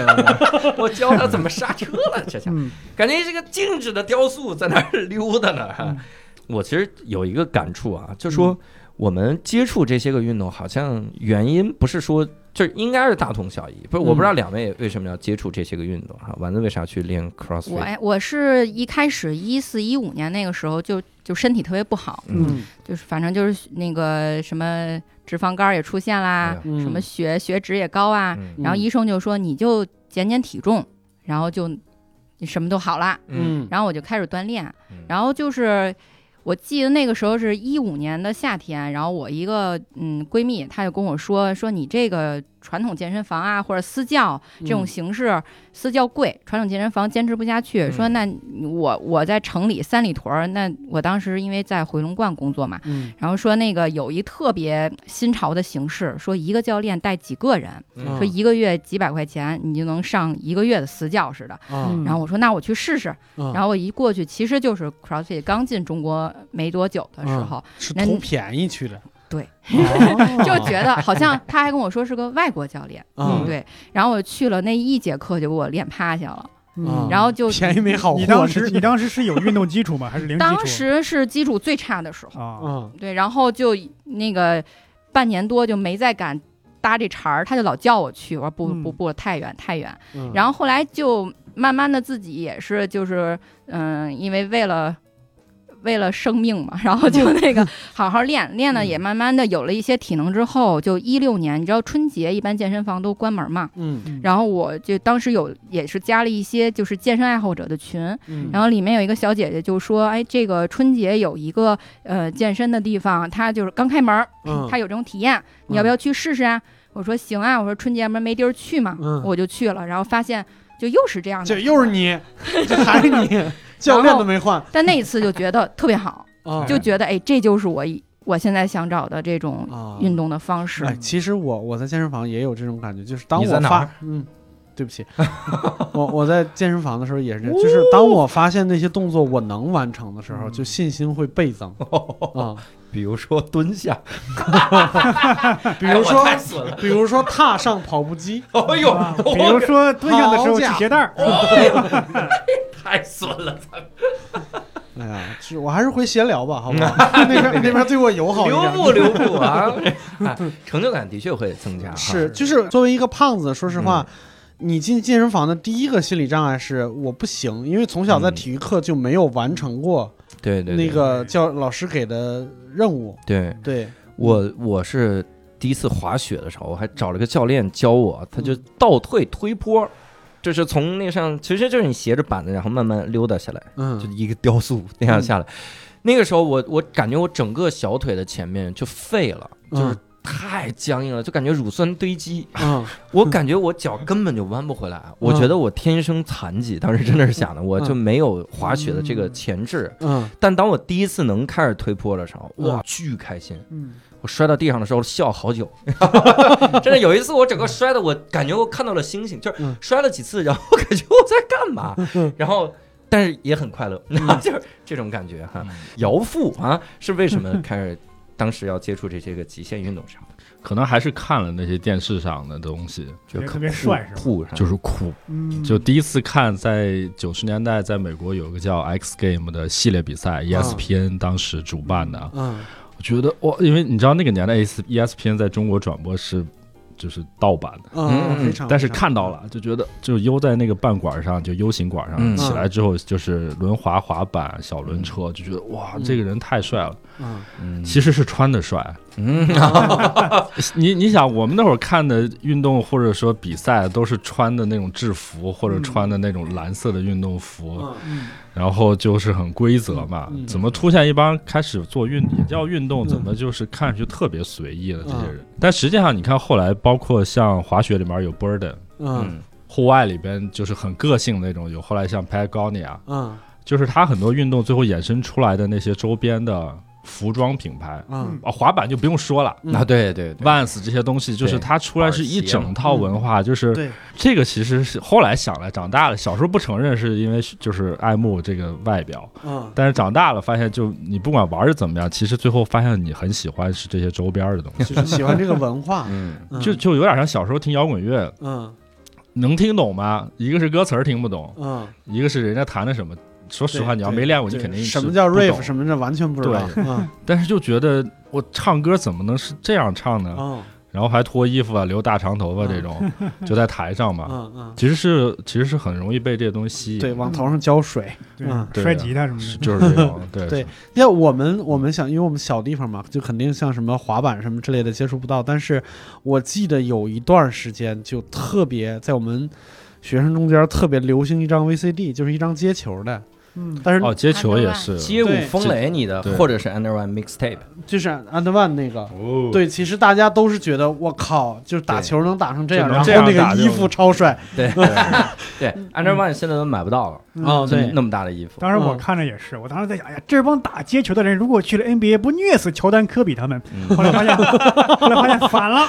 我教他怎么刹车了，这下嗯感觉这个静止的雕塑在那儿溜达呢。嗯我其实有一个感触啊，就说我们接触这些个运动，好像原因不是说。就是应该是大同小异，不是？我不知道两位为什么要接触这些个运动哈？丸子为啥去练 CrossFit？我哎我是一开始一四一五年那个时候就就身体特别不好，嗯，就是反正就是那个什么脂肪肝也出现啦什么血血脂也高啊，嗯然后医生就说你就减减体重，然后就你什么都好啦。嗯然后我就开始锻炼嗯，然后就是我记得那个时候是一五年的夏天，然后我一个嗯闺蜜，她就跟我说说你这个传统健身房啊或者私教这种形式，私教贵，传统健身房坚持不下去，嗯说那我我在城里三里屯儿，那我当时因为在回龙观工作嘛，嗯然后说那个有一特别新潮的形式，说一个教练带几个人，嗯说一个月几百块钱，你就能上一个月的私教似的。然后我说那我去试试，啊然后我一过去，其实就是 CrossFit 刚进中国没多久的时候，是图便宜去的哦。[LAUGHS] 就觉得好像他还跟我说是个外国教练，啊嗯。对，然后我去了那一节课就给我练趴下了，嗯。然后就便宜没好货。你当时你当时是有运动基础吗？还是零基础？当时是基础最差的时候，啊，嗯对，然后就那个半年多就没再敢搭这茬儿，他就老叫我去，我说不嗯。不不，太远太远。嗯，然后后来就慢慢的自己也是就是嗯，因为为了为了生命嘛，[LAUGHS] 然后就那个 [LAUGHS] 好好练，练呢也慢慢的有了一些体能之后，就一六年，你知道春节一般健身房都关门嘛，嗯。然后我就当时有也是加了一些就是健身爱好者的群，嗯，然后里面有一个小姐姐就说，哎，这个春节有一个呃健身的地方，它就是刚开门儿，嗯。它有这种体验，你要不要去试试啊？我说行啊，我说春节不是没地儿去嘛，嗯。我就去了，然后发现就又是这样的，这又是你，这还是你，[LAUGHS] 教练都没换。但那一次就觉得特别好，[LAUGHS] 啊就觉得哎，这就是我一我现在想找的这种啊运动的方式。哎，其实我我在健身房也有这种感觉，就是当我发嗯，对不起，[LAUGHS] 我我在健身房的时候也是这样，就是当我发现那些动作我能完成的时候，就信心会倍增啊。[LAUGHS] 比如说蹲下，[LAUGHS] 比如说，比如说踏上跑步机，哎呦，啊比如说蹲下的时候系鞋带儿，太损了，哎呀，是我还是回闲聊吧，好不好？那边那边对我友好一点。留步留步啊！哎成就感的确会增加，是，就是作为一个胖子，说实话，你进健身房的第一个心理障碍是我不行，因为从小在体育课就没有完成过对对那个教老师给的任务。对。对，我我是第一次滑雪的时候，我还找了个教练教我，他就倒退推坡，就是从那上，其实就是你斜着板子，然后慢慢溜达下来，就嗯一个雕塑那样下来。那个时候我我感觉我整个小腿的前面就废了，就是嗯太僵硬了，就感觉乳酸堆积。嗯。[LAUGHS] 我感觉我脚根本就弯不回来，我觉得我天生残疾，当时真的是想的，我就没有滑雪的这个潜质。嗯。但当我第一次能开始推坡的时候，哇嗯，巨开心！嗯，我摔到地上的时候笑好久，[LAUGHS] 真的有一次我整个摔的，我感觉我看到了星星，就是嗯。摔了几次，然后我感觉我在干嘛，然后但是也很快乐，[LAUGHS] 就是这种感觉哈。姚父啊，是为什么开始当时要接触这些个极限运动上？可能还是看了那些电视上的东西，就觉得特别帅是吧酷？就是酷。嗯，就第一次看，在九十年代，在美国有个叫 X Game 的系列比赛，ESPN 当时主办的。嗯我觉得哇，因为你知道那个年代 E ESPN 在中国转播是就是盗版。的，嗯，但是看到了就觉得就悠在那个半管上，就 U 型管上、嗯。起来之后，就是轮滑、滑板、小轮车，就觉得哇，这个人太帅了。其实是穿的帅。[LAUGHS] 嗯，你你想，我们那会儿看的运动或者说比赛，都是穿的那种制服或者穿的那种蓝色的运动服，然后就是很规则嘛。怎么出现一帮开始做运也叫运动，怎么就是看上去特别随意的这些人？但实际上，你看后来，包括像滑雪里面有 Burden，嗯。户外里边就是很个性那种，有后来像 Patagonia，嗯。就是它很多运动最后衍生出来的那些周边的服装品牌。嗯。啊，滑板就不用说了。嗯啊，对对对，，Vans 这些东西，就是它出来是一整套文化，就是对，这个其实是后来想来长大了，小时候不承认是因为就是爱慕这个外表，嗯。但是长大了发现就你不管玩的怎么样，其实最后发现你很喜欢是这些周边的东西，[LAUGHS] 就是喜欢这个文化。[LAUGHS] 嗯。嗯。就就有点像小时候听摇滚乐，嗯。能听懂吗？一个是歌词儿听不懂，嗯，一个是人家弹的什么。说实话，你要没练过，你肯定什么叫 riff，什么叫完全不知道。嗯 [LAUGHS] 但是就觉得我唱歌怎么能是这样唱呢？嗯然后还脱衣服啊，留大长头发这种，就在台上嘛。[LAUGHS] 嗯嗯，其实是其实是很容易被这些东西吸引。对，往头上浇水。对摔吉他什么的，就是这种，[LAUGHS] 对对要我们我们想，因为我们小地方嘛，就肯定像什么滑板什么之类的接触不到。但是我记得有一段时间就特别在我们学生中间特别流行一张 VCD，就是一张接球的，嗯，但是哦，接球也是，街舞风雷你的，或者是 Under One Mixtape，就是 Under One 那个。哦，对，其实大家都是觉得我靠，就是打球能打成这样，然后那个衣服超帅。对对，[LAUGHS] Under One 现在都买不到了，哦，对，那么大的衣服，当时我嗯。看着也是，我当时在想，哎呀，这帮打街球的人如果去了 NBA，不虐死乔丹、科比他们？嗯。[LAUGHS] 后来发现，[LAUGHS] 后来发现反了，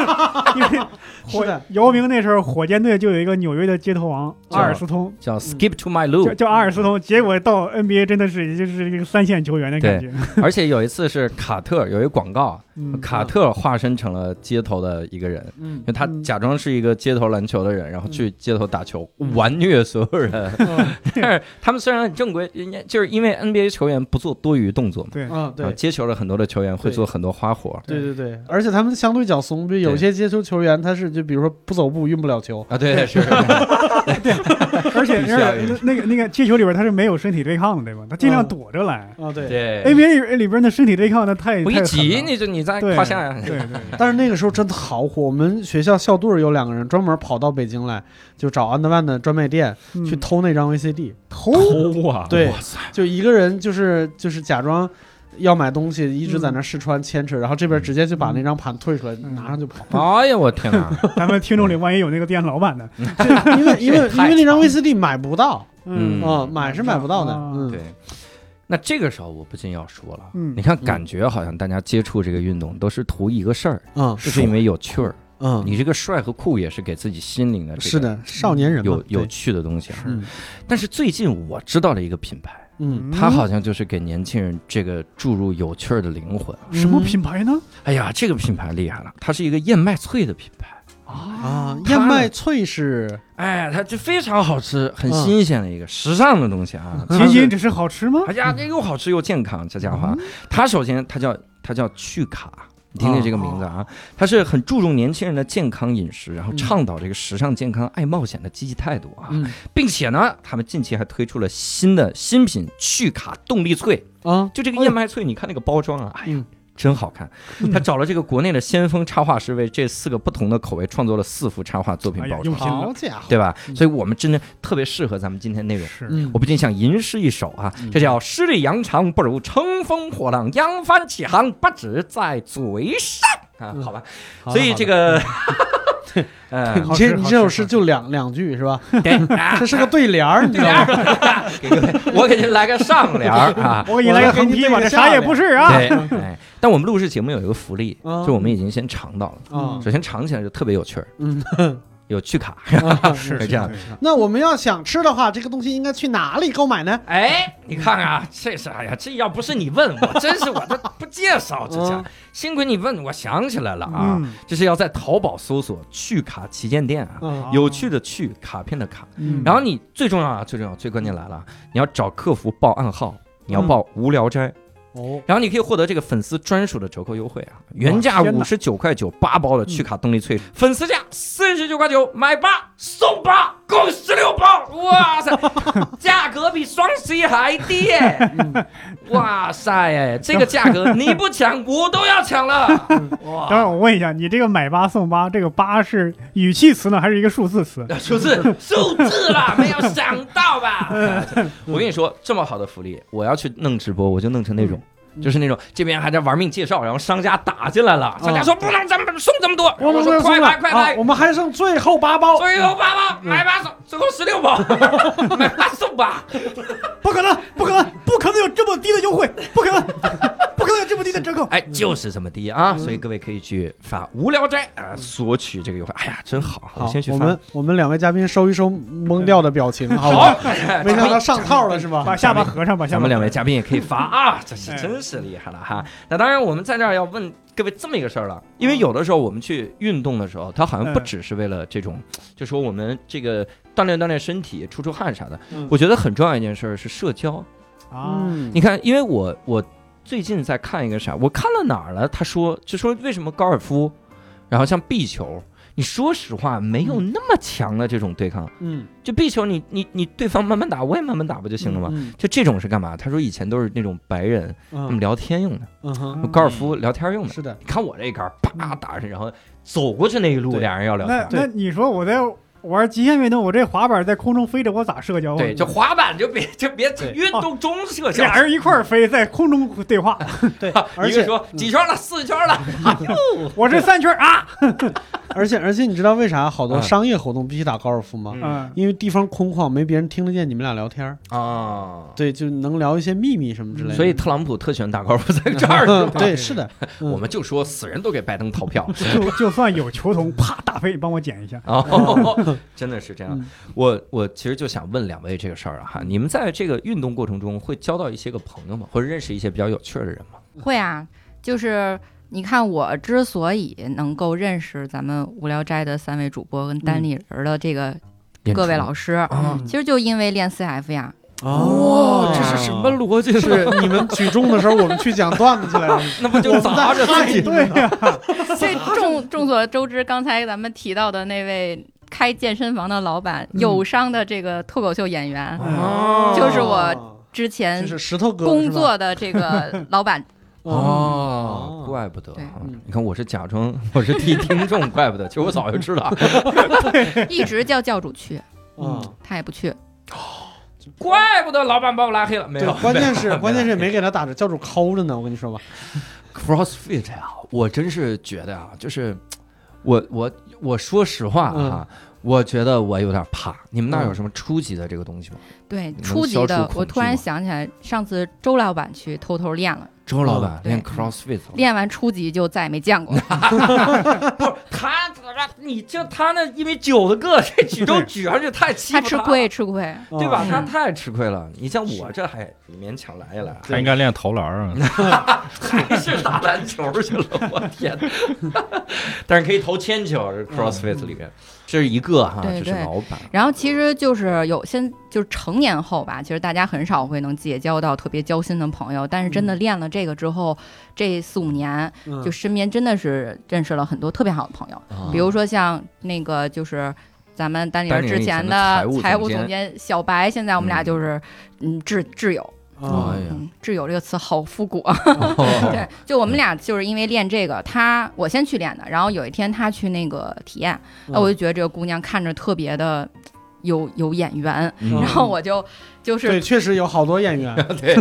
[LAUGHS] 因为火姚明那时候火箭队就有一个纽约的街头王叫阿尔斯通，叫 Skip to My Lou，叫阿尔斯通，结果到 NBA 真的是也就是一个三线球员的感觉。而且有一次是卡特有一个广告，嗯卡特化身成了街头的一个人，嗯因为他嗯。假装是一个街头篮球的人，然后去街头打球，完虐所有人。嗯。[LAUGHS] 但是他们虽然很正规，人家就是因为 NBA 球员不做多余动作嘛，对，嗯然后对。接球的很多的球员会做很多花活。对对对，而且他们相对较松，比如有些接球球员他是就比如说不走步运不了球，啊，对是，[LAUGHS] 而且必须要而且那个那个接球里边他是没有身体对抗的，对吧？他尽量嗯。躲着来。啊对。对，NBA 里里边的身体对抗那太太狠不一挤了你就你在对胯下呀，对对，[LAUGHS] 但是那个时候真的好火，我们学校校队有两个人专门跑到北京来，就找安德万的专卖店嗯。去偷那张 VCD，偷？偷啊！对，就一个人就是就是假装要买东西，一直在那试穿牵扯，然后这边直接就把那张盘退出来，嗯。拿上就跑。哎呀，我天哪！[LAUGHS] 咱们听众里万一有那个店老板的，[LAUGHS] 因为因为因为那张 VCD 买不到，嗯。啊，买是买不到的，啊嗯，对，那这个时候我不禁要说了，嗯你看，感觉好像大家接触这个运动都是图一个事儿，嗯就是因为有趣儿。嗯，你这个帅和酷也是给自己心灵的这个是的，少年人有有趣的东西但是最近我知道了一个品牌，嗯，它好像就是给年轻人这个注入有趣儿的灵魂。什么品牌呢？哎呀，这个品牌厉害了，它是一个燕麦脆的品牌。啊，它燕麦脆是哎，它就非常好吃，很嗯。新鲜的一个时尚的东西啊。仅仅只是好吃吗？哎呀，这又好吃又健康，这家伙啊，它首先它叫它叫去卡。你听听这个名字啊，它是很注重年轻人的健康饮食，然后倡导这个时尚、健康、爱冒险的积极态度啊，嗯。并且呢，他们近期还推出了新的新品趣卡动力脆，啊，就这个燕麦脆，你看那个包装啊，哎呀嗯，真好看。他找了这个国内的先锋插画师，为这四个不同的口味创作了四幅插画作品哎呀包装，用心了好家伙，对吧？嗯。所以我们真的特别适合咱们今天内容。是。嗯我不禁想吟诗一首啊，这叫“十里扬长不如乘风破浪，扬帆起航不止在嘴上”啊，嗯。好吧。所以这个，[LAUGHS] [LAUGHS] 呃，你这你这首诗就两两句是吧？[LAUGHS] 这是个对联儿，你知道吗？[LAUGHS] 给各位，我给您来个上联儿啊。我给你来个横批吧，这啥也不是啊。对，哎，但我们录制节目有一个福利，嗯就我们已经先尝到了。啊首先尝起来就特别有趣儿，嗯，有趣卡。[LAUGHS] 是是这样是那我们要想吃的话，这个东西应该去哪里购买呢？哎，你看看啊，这是哎呀，这要不是你问我，真是我这不介绍这家嗯。幸亏你问，我想起来了啊，嗯这是要在淘宝搜索“趣卡旗舰店”啊。嗯有趣的趣，卡片的卡，嗯然后你最重要啊，最重要，最关键来了，你要找客服报暗号，你要嗯报无聊斋，哦，然后你可以获得这个粉丝专属的折扣优惠啊，原价五十九块九八包的去卡动力脆，粉丝价四十九块九买八送八，共十六包，哇塞，[LAUGHS] 价格比双十一还低耶！[LAUGHS] 哇塞，哎，这个价格你不抢我都要抢了，[LAUGHS] 哇！当然，我问一下，你这个买八送八，这个八是语气词呢，还是一个数字词？[LAUGHS] 数字数字啦，没有想到吧？我跟你说，这么好的福利，我要去弄直播，我就弄成那种。嗯就是那种这边还在玩命介绍，然后商家打进来了，商家说不能这么送这么多，我们说快来快来，啊我们还剩最后八包，最后八包买八送，最后十六包，买八送八，[LAUGHS] 不可能，不可能，不可能有这么低的优惠，不可能，不可能有这么低的折扣。哎，就是这么低啊！所以各位可以去发无聊斋啊，索取这个优惠。哎呀，真好，我好先去，发我们。我们两位嘉宾收一收懵掉的表情，好吧？没想到上套了是吧？把下巴合上，把下巴。咱们两位嘉宾也可以发 [LAUGHS] 啊，这是真是厉害了哈。那当然，我们在这儿要问各位这么一个事儿了，因为有的时候我们去运动的时候，它好像不只是为了这种，就说我们这个锻炼锻炼身体、出出汗啥的。嗯我觉得很重要一件事儿是社交。啊，嗯你看，因为我我最近在看一个啥，我看了哪儿了？他说就说为什么高尔夫，然后像壁球，你说实话没有那么强的这种对抗。嗯，就壁球你，你你对方慢慢打，我也慢慢打不就行了吗？嗯就这种是干嘛？他说以前都是那种白人，他们嗯聊天用的，嗯哼，嗯高尔夫聊天用的。是的，你看我这杆，啪打上，然后走过去那一路，俩人要聊那天。那你说我在玩极限运动，我这滑板在空中飞着，我咋社交啊？对，就滑板就别就别运动中社交。俩人一块儿飞，在空中对话。[LAUGHS] 对，[LAUGHS] 而一个且说几圈了，四圈了，[LAUGHS] 我这三圈啊，而且而且你知道为啥好多嗯商业活动必须打高尔夫吗？嗯，因为地方空旷，没别人听得见你们俩聊天儿，啊。对，就能聊一些秘密什么之类的。所以特朗普特喜欢打高尔夫在这儿。嗯，对，是的，嗯我们就说死人都给拜登投票。就就算有球童，啪打飞，你帮我捡一下。哦，真的是这样。嗯我我其实就想问两位这个事儿啊哈，你们在这个运动过程中会交到一些个朋友吗？或者认识一些比较有趣儿的人吗？会啊，就是你看，我之所以能够认识咱们无聊斋的三位主播跟单立人的这个各位老师，啊，其实就因为练 CF 呀。哦，这是什么逻辑？是你们举重的时候，我们去讲段子去来着。[LAUGHS] 那不就砸着自己？对呀，[LAUGHS] 所以众众所周知，刚才咱们提到的那位开健身房的老板，嗯友商的这个脱口秀演员，哦就是我之前就是石头哥工作的这个 [LAUGHS] 老板。哦，怪不得啊！你看，我是假装 [LAUGHS] 我是替听众，怪不得，其实我早就知道，[LAUGHS] 一直叫教主去，嗯，他也不去。[GASPS] 怪不得老板把我拉黑了。没有，，关键是关键是没给他打着教主抠着呢，我跟你说吧。CrossFit 呀，我真是觉得啊，就是我我我说实话嗯啊，我觉得我有点怕。你们那儿有什么初级的这个东西吗？对，初级的我突然想起来，上次周老板去偷偷练了，周老板练 CrossFit，了练完初级就再也没见过。[LAUGHS] 不是他怎么你就他那一米九的个，这举重举上去太欺负了他吃亏，吃亏。对吧？嗯他太吃亏了。你像我这还勉强来一来，他应该练投篮啊。[LAUGHS] 还是打篮球去了，我天！[LAUGHS] 但是可以投铅球，这 CrossFit 里面，这是一个哈，这是老板。然后其实就是有现就是成年后吧，其实大家很少会能结交到特别交心的朋友，但是真的练了这个之后，这四五年嗯。就身边真的是认识了很多特别好的朋友，啊。比如说像那个就是。咱们丹尼尔之前的财务总监小白，现在我们俩嗯。就是嗯挚挚友，啊哎呀。嗯，挚友这个词好复古啊。[LAUGHS] 哦。对，就我们俩就是因为练这个，他我先去练的，然后有一天他去那个体验，那我就觉得这个姑娘看着特别的有有眼缘，嗯。然后我就就是对，确实有好多演员。[LAUGHS] 对，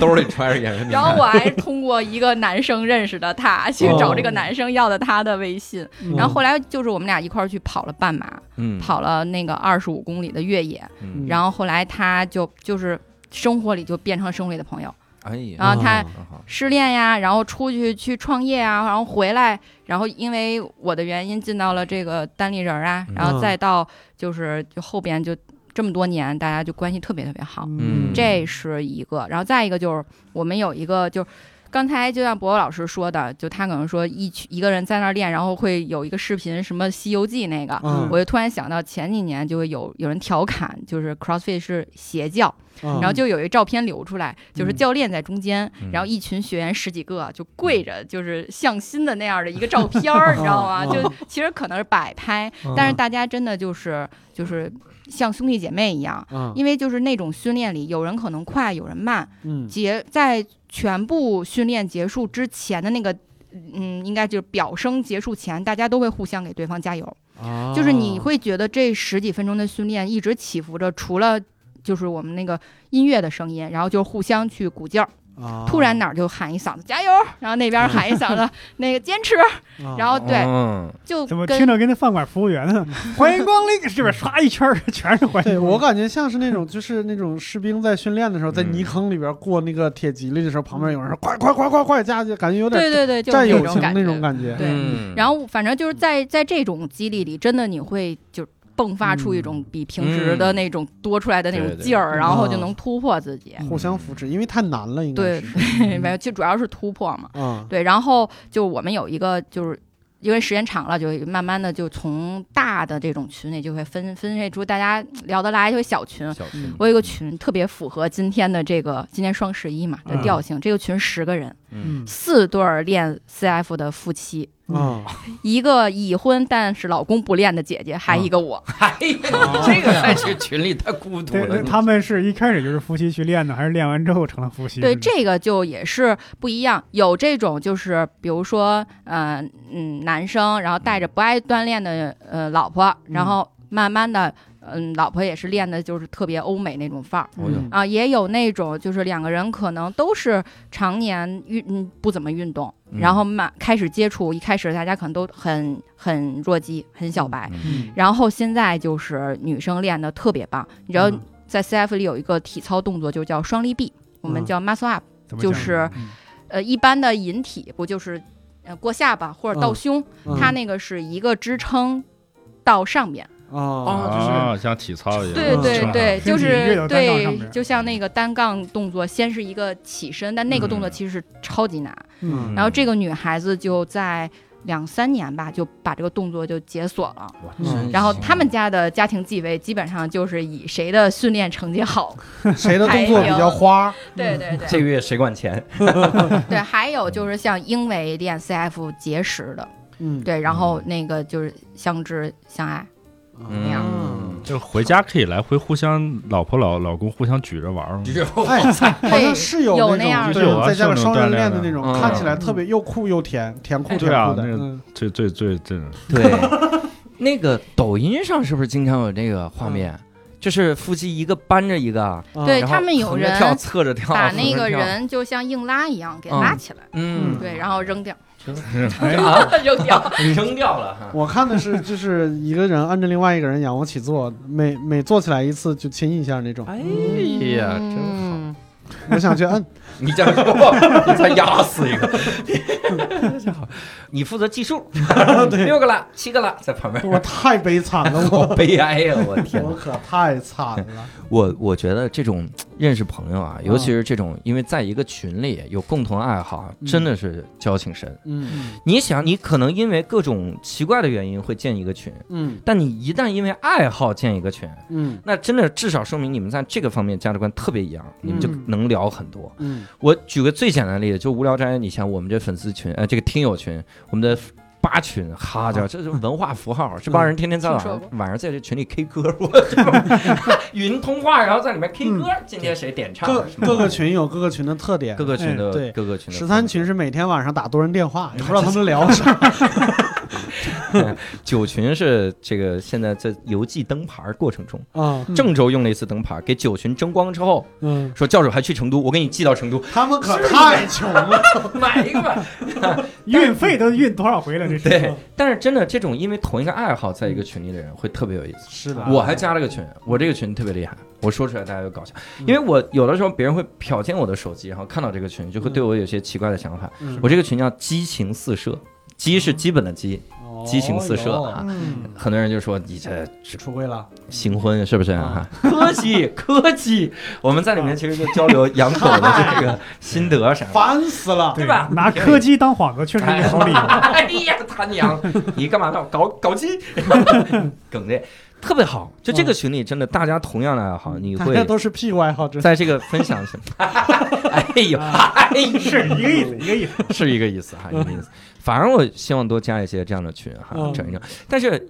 兜里揣着演员然后。我还通过一个男生认识的他，去找这个男生要的他的微信，嗯然后后来就是我们俩一块儿去跑了半马，嗯，跑了那个二十五公里的越野，嗯，然后后来他就就是生活里就变成了生活里的朋友，哎呀，然后他失恋呀，然后出去去创业啊，然后回来，然后因为我的原因进到了这个单立人啊，嗯。然后再到就是就后边就这么多年，大家就关系特别特别好，嗯。这是一个。然后再一个就是我们有一个就。刚才就像博博老师说的，就他可能说一群一个人在那儿练，然后会有一个视频，什么《西游记》那个，嗯我就突然想到前几年就会有有人调侃，就是 CrossFit 是邪教，然然后就有一照片流出来，就是嗯教练在中间，嗯然后一群学员十几个就跪着，就是向心的那样的一个照片儿，[LAUGHS] 你知道吗？哦就其实可能是摆拍，但是大家真的就是就是像兄弟姐妹一样，嗯因为就是那种训练里，有人可能快，有人慢，嗯结在全部训练结束之前的那个。嗯，应该就是表声结束前，大家都会互相给对方加油。啊就是你会觉得这十几分钟的训练一直起伏着，除了就是我们那个音乐的声音，然后就互相去鼓劲儿。啊突然哪儿就喊一嗓子加油，然后那边喊一嗓子 [LAUGHS] 那个坚持，啊然后对，嗯就怎么听着跟那饭馆服务员呢？欢迎光临，是不是唰一圈全是欢迎？对我感觉像是那种，就是那种士兵在训练的时候，在嗯泥坑里边过那个铁吉利的时候，旁边有人说快快快快快加，就感觉有点对对对，就战友情那种感觉。对嗯然后反正就是在在这种激励里，真的你会就迸发出一种比平时的那种多出来的那种劲儿，嗯然后就能突破自己。互相扶持，因为太难了，应该对是。对，[LAUGHS] 没有，就主要是突破嘛。嗯，对，然后就我们有一个就是。因为时间长了，就慢慢的就从大的这种群里就会分分裂出大家聊得来，就会小群。小群嗯我有一个群特别符合今天的这个今天双十一嘛的嗯调性，这个群十个人，嗯四对儿练 CF 的夫妻，啊，一个已婚但是老公不练的姐姐，还一个我。[LAUGHS] 哎呀，这个在群群里太孤独，了。他们是一开始就是夫妻去练的，还是练完之后成了夫妻？对，这个就也是不一样。有这种就是，比如说，呃，嗯，男生然后带着不爱锻炼的呃老婆，然后慢慢的，嗯，老婆也是练的就是特别欧美那种范儿。啊，也有那种就是两个人可能都是常年运嗯不怎么运动，嗯。然后慢开始接触，一开始大家可能都很很弱鸡，很小白，嗯。然后现在就是女生练的特别棒。你知道嗯。在 CF 里有一个体操动作就叫双立臂，我们嗯叫。muscle up，就是嗯。呃一般的引体不就是呃过下巴或者到胸，嗯。它那个是一个支撑到上边，啊哦就是啊，像体操一样。对对嗯对，就是对，就像那个单杠动作，先是一个起身，但那个动作嗯其实是超级难。嗯然后这个女孩子就在两三年吧，就把这个动作就解锁了。嗯然后他们家的家庭地位基本上就是以谁的训练成绩好。[LAUGHS] 谁的动作比较花？[LAUGHS] 对对对这个月谁管钱？[LAUGHS] 对，还有就是像英伟练 CF 结识的，嗯，对，然后那个就是相知相爱。嗯。样就回家可以来回互相，老婆老老公互相举着玩儿嘛。哎，好像是有有那种，那样的。对有啊再加上双人是有那种练的那种，嗯。看起来特别又酷又甜，甜酷甜酷的。最最最真的，对，[LAUGHS] 那个抖音上是不是经常有这个画面？就是夫妻一个搬着一个，啊对他们有人侧着跳，把那个人就像硬拉一样给拉起来，嗯，对，然后扔掉，扔掉。扔掉了。[LAUGHS] 我看的是就是一个人按着另外一个人仰卧起坐，每每坐起来一次就亲一下那种。哎呀，真好！嗯，我想去摁，你这样说，你才压死一个。你负责计数，[LAUGHS] 六个了，七个了，在旁边。我太悲惨了，我悲哀呀！我天我！可太惨了。我我觉得这种认识朋友啊，尤其是这种因为在一个群里有共同爱好真的是交情深。嗯你想，你可能因为各种奇怪的原因会建一个群，嗯但你一旦因为爱好建一个群，嗯那真的至少说明你们在这个方面价值观特别一样，你们就嗯能聊很多。嗯我举个最简单的例子，就无聊斋，你像我们这粉丝群，呃，这个听友群，我们的。八群，哈家伙，这是文化符号，这帮人天天在晚上晚上在这群里 K 歌，我语音通话，然后在里面 K 歌，今天谁点唱？各各个群有各个群的特点各。个群的哎对各个群的十三群是每天晚上打多人电话，也不知道他们聊啥。[LAUGHS] 九群是这个现在在邮寄灯牌过程中，啊，郑州用了一次灯牌，给九群争光之后，嗯，说教主还去成都，我给你寄到成都，他们可太穷了。[LAUGHS] 买一个吧。[LAUGHS] 运费都运多少回了？这是对，但是真的这种因为同一个爱好在一个群里的人会特别有意思。是的我还加了个群，我这个群特别厉害，我说出来大家就搞笑，因为我有的时候别人会瞟见我的手机，然后看到这个群，就会对我有些奇怪的想法。嗯我这个群叫激情四射，激是基本的鸡，哦激情四射啊。嗯，很多人就说你这出轨了。新婚是不是？[LAUGHS] 科技科技，我们在里面其实就交流养狗的这个心得啥。烦死了。对吧拿柯基当幌子确实好理由。[LAUGHS] 哎呀，他娘！你干嘛呢？搞搞基？[LAUGHS] 梗的特别好。就这个群里，真的大家同样的爱好，你会家都是屁股爱好者。在这个分享上，哎呦，哎呦，是一个意思，一个意思。是一个意思哈，一个意思。反而我希望多加一些这样的群哈，嗯整一整。但是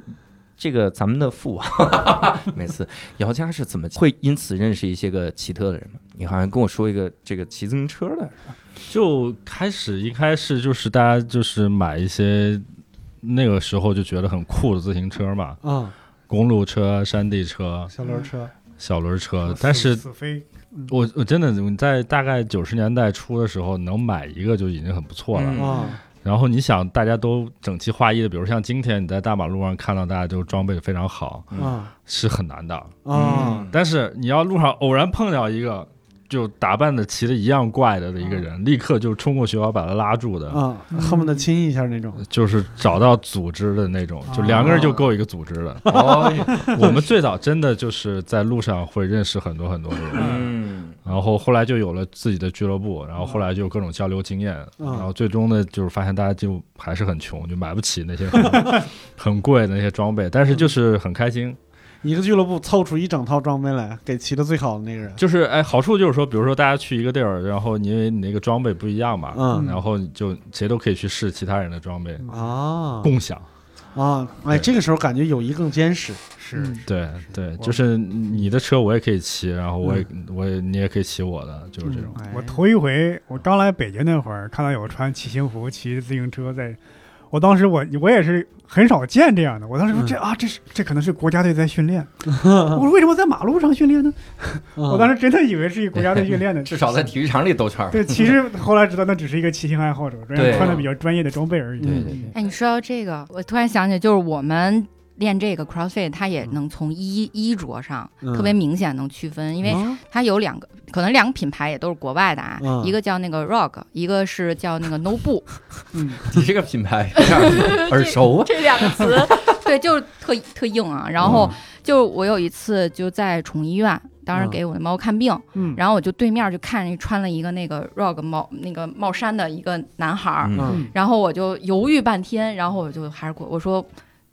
这个咱们的父啊，[LAUGHS] 每次姚家是怎么会因此认识一些个奇特的人吗？你好像跟我说一个这个骑自行车的，就开始一开始就是大家就是买一些那个时候就觉得很酷的自行车嘛，啊，公路车、山地车、小轮车。小轮车，但是我我真的你在大概九十年代初的时候能买一个就已经很不错了。嗯啊，然后你想，大家都整齐划一的，比如像今天你在大马路上看到大家都装备的非常好，嗯啊是很难的。啊！但是你要路上偶然碰到一个就打扮的骑的一样怪的的一个人，立刻就冲过去要把他拉住的，啊，恨不得亲一下那种。就是找到组织的那种，就两个人就够一个组织了。哦，[LAUGHS] 我们最早真的就是在路上会认识很多很多的人。嗯，然后后来就有了自己的俱乐部，然后后来就各种交流经验，嗯然后最终呢，就是发现大家就还是很穷，就买不起那些很 [LAUGHS] 很贵的那些装备，但是就是很开心。一个俱乐部凑出一整套装备来，给骑的最好的那个人。就是哎，好处就是说，比如说大家去一个地儿，然后因为你那个装备不一样嘛，嗯然后就谁都可以去试其他人的装备，啊共享。啊！哎，这个时候感觉友谊更坚实。是嗯对对，就是你的车我也可以骑，然后我也我也你也可以骑我的，就是这种。哎我头一回，我刚来北京那会儿，看到有穿骑行服、骑自行车在，我当时我我也是很少见这样的。我当时说嗯这啊，这是这可能是国家队在训练。[LAUGHS] 我说为什么在马路上训练呢？我当时时真的以为是一国家队训练的，至少在体育场里兜圈儿。对，其实后来知道那只是一个骑行爱好者，人家穿的比较专业的装备而已。对对对哎，你说到这个，我突然想起，就是我们练这个 CrossFit，它也能从衣衣着上嗯。特别明显能区分，因为啊。它有两个，可能两个品牌也都是国外的啊，嗯。一个叫那个 Rock，一个是叫那个 Nobu，[LAUGHS] 嗯，你这个品牌 [LAUGHS] 耳熟啊。这两个词对，就是特特硬啊。然后就我有一次就在宠物医院，当时嗯。给我的猫看病，嗯，然后我就对面就看穿了一个那个 rog 帽那个帽衫的一个男孩儿，然后我就犹豫半天，然后我就还是过我说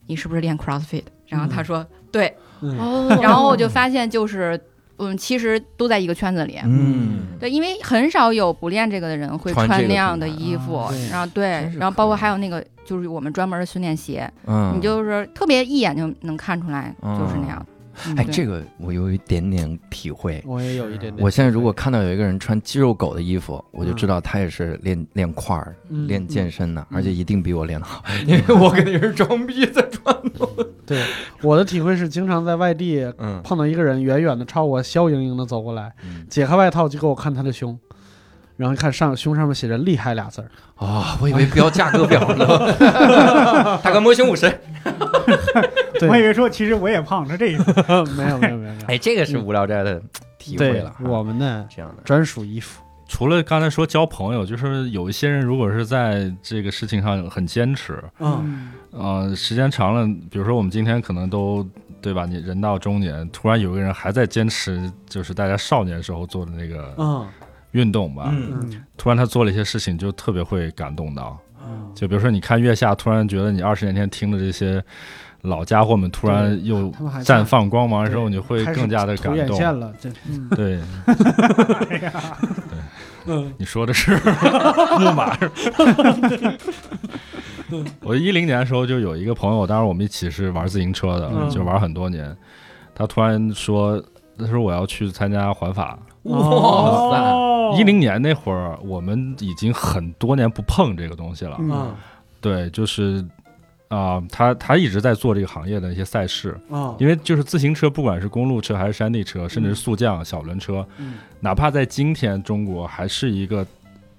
你是不是练 CrossFit？然后他说、对，嗯。哦。[LAUGHS] 然后我就发现就是嗯，其实都在一个圈子里。嗯，对，因为很少有不练这个的人会穿那样的衣服，啊然后对，然后包括还有那个就是我们专门的训练鞋，嗯，你就是特别一眼就能看出来，就是那样。哎，这个我有一点点体会。我也有一点点。我现在如果看到有一个人穿肌肉狗的衣服，我就嗯。知道他也是练练块儿、嗯练健身的，嗯。而且一定比我练得好，因为我肯定是装逼在穿。[LAUGHS] 对我的体会是，经常在外地嗯。碰到一个人，远远的朝我笑盈盈的走过来，嗯。解开外套就给我看他的胸，然后一看上胸上面写着“厉害”俩字儿。啊，我以为标价格表呢。[LAUGHS] 大哥，模型五十。[LAUGHS] 对我以为说其实我也胖，是这意思。[LAUGHS] 没有没有没有没有。哎，这个是无聊斋的体会对了哈。我们的这样的，专属衣服。除了刚才说交朋友，就是有一些人如果是在这个事情上很坚持，嗯呃，时间长了，比如说我们今天可能都对吧？你人到中年，突然有个人还在坚持，就是大家少年时候做的那个嗯运动吧，突然他做了一些事情，就特别会感动到。嗯，就比如说，你看月下，突然觉得你二十年前听的这些老家伙们，突然又绽放光芒的时候，你会更加的感动。对，[LAUGHS] 你说的是 [LAUGHS] 木马？我一零年的时候就有一个朋友，当时我们一起是玩自行车的，嗯就玩很多年。他突然说，他说我要去参加环法。哇塞，哦。一零年那会儿，我们已经很多年不碰这个东西了。嗯。嗯。对，就是啊、他他一直在做这个行业的一些赛事，嗯。因为就是自行车，不管是公路车还是山地车，甚至是速降、小轮车，嗯。哪怕在今天中国还是一个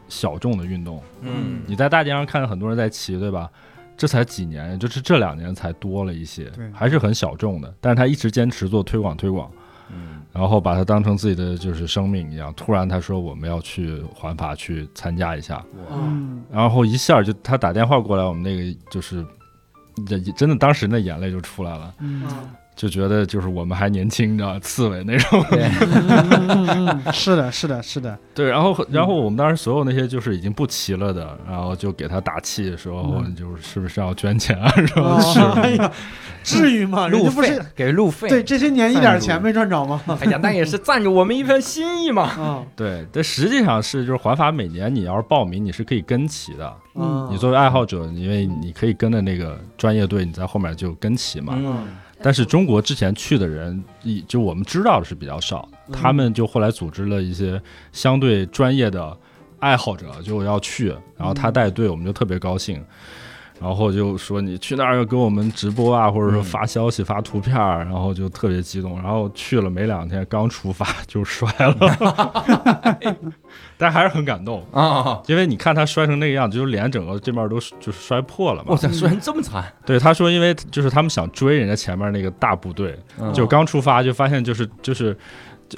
小众的运动。嗯你在大街上看到很多人在骑，对吧？这才几年，就是这两年才多了一些对，还是很小众的。但是他一直坚持做推广推广，嗯然后把它当成自己的就是生命一样。突然他说我们要去环法去参加一下，嗯然后一下就他打电话过来，我们那个就是，这真的当时那眼泪就出来了，嗯就觉得就是我们还年轻，你知道，刺猬那种。对，[LAUGHS] 嗯嗯，是的，是的，是的，对，然后然后我们当时所有那些就是已经不骑了的，然后就给他打气的时候，嗯就是是不是要捐钱啊？是吧？哦 [LAUGHS] 哎呀，至于吗？人路费家不是给路费，对，这些年一点钱没赚着吗？哎呀，那也是赞助我们一份心意嘛。嗯，[LAUGHS] 对，但实际上是就是环法每年你要是报名，你是可以跟骑的。嗯你作为爱好者，因为你可以跟着那个专业队，你在后面就跟骑嘛。嗯但是中国之前去的人，就我们知道的是比较少，他们就后来组织了一些相对专业的爱好者就要去，然后他带队，我们就特别高兴。然后就说你去那儿要给我们直播啊，或者说嗯发消息、发图片儿，然后就特别激动。然后去了没两天，刚出发就摔了，[LAUGHS] 但还是很感动，啊，因为你看他摔成那个样子，就是脸整个这面都就是摔破了嘛哇。塞，摔成这么惨，对，他说因为就是他们想追人家前面那个大部队，嗯就刚出发就发现就是就是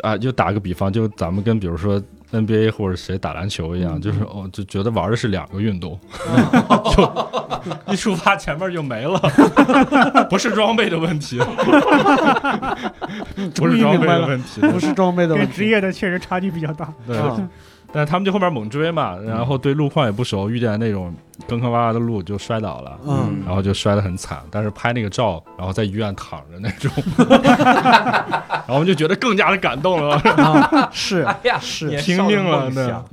啊，就打个比方，就咱们跟比如说 NBA 或者谁打篮球一样，就是哦，就觉得玩的是两个运动，[LAUGHS] 就一出发前面就没了，不是装备的问题，[LAUGHS] 不是装备的问题，不是装备的问跟职。业的确实差距比较大。对。啊但是他们就后面猛追嘛，然后对路况也不熟，遇见那种坑坑洼洼的路就摔倒了，嗯。然后就摔得很惨。但是拍那个照，然后在医院躺着那种，[LAUGHS] 然后我们就觉得更加的感动了。啊，是 [LAUGHS] 哎呀，是。拼命了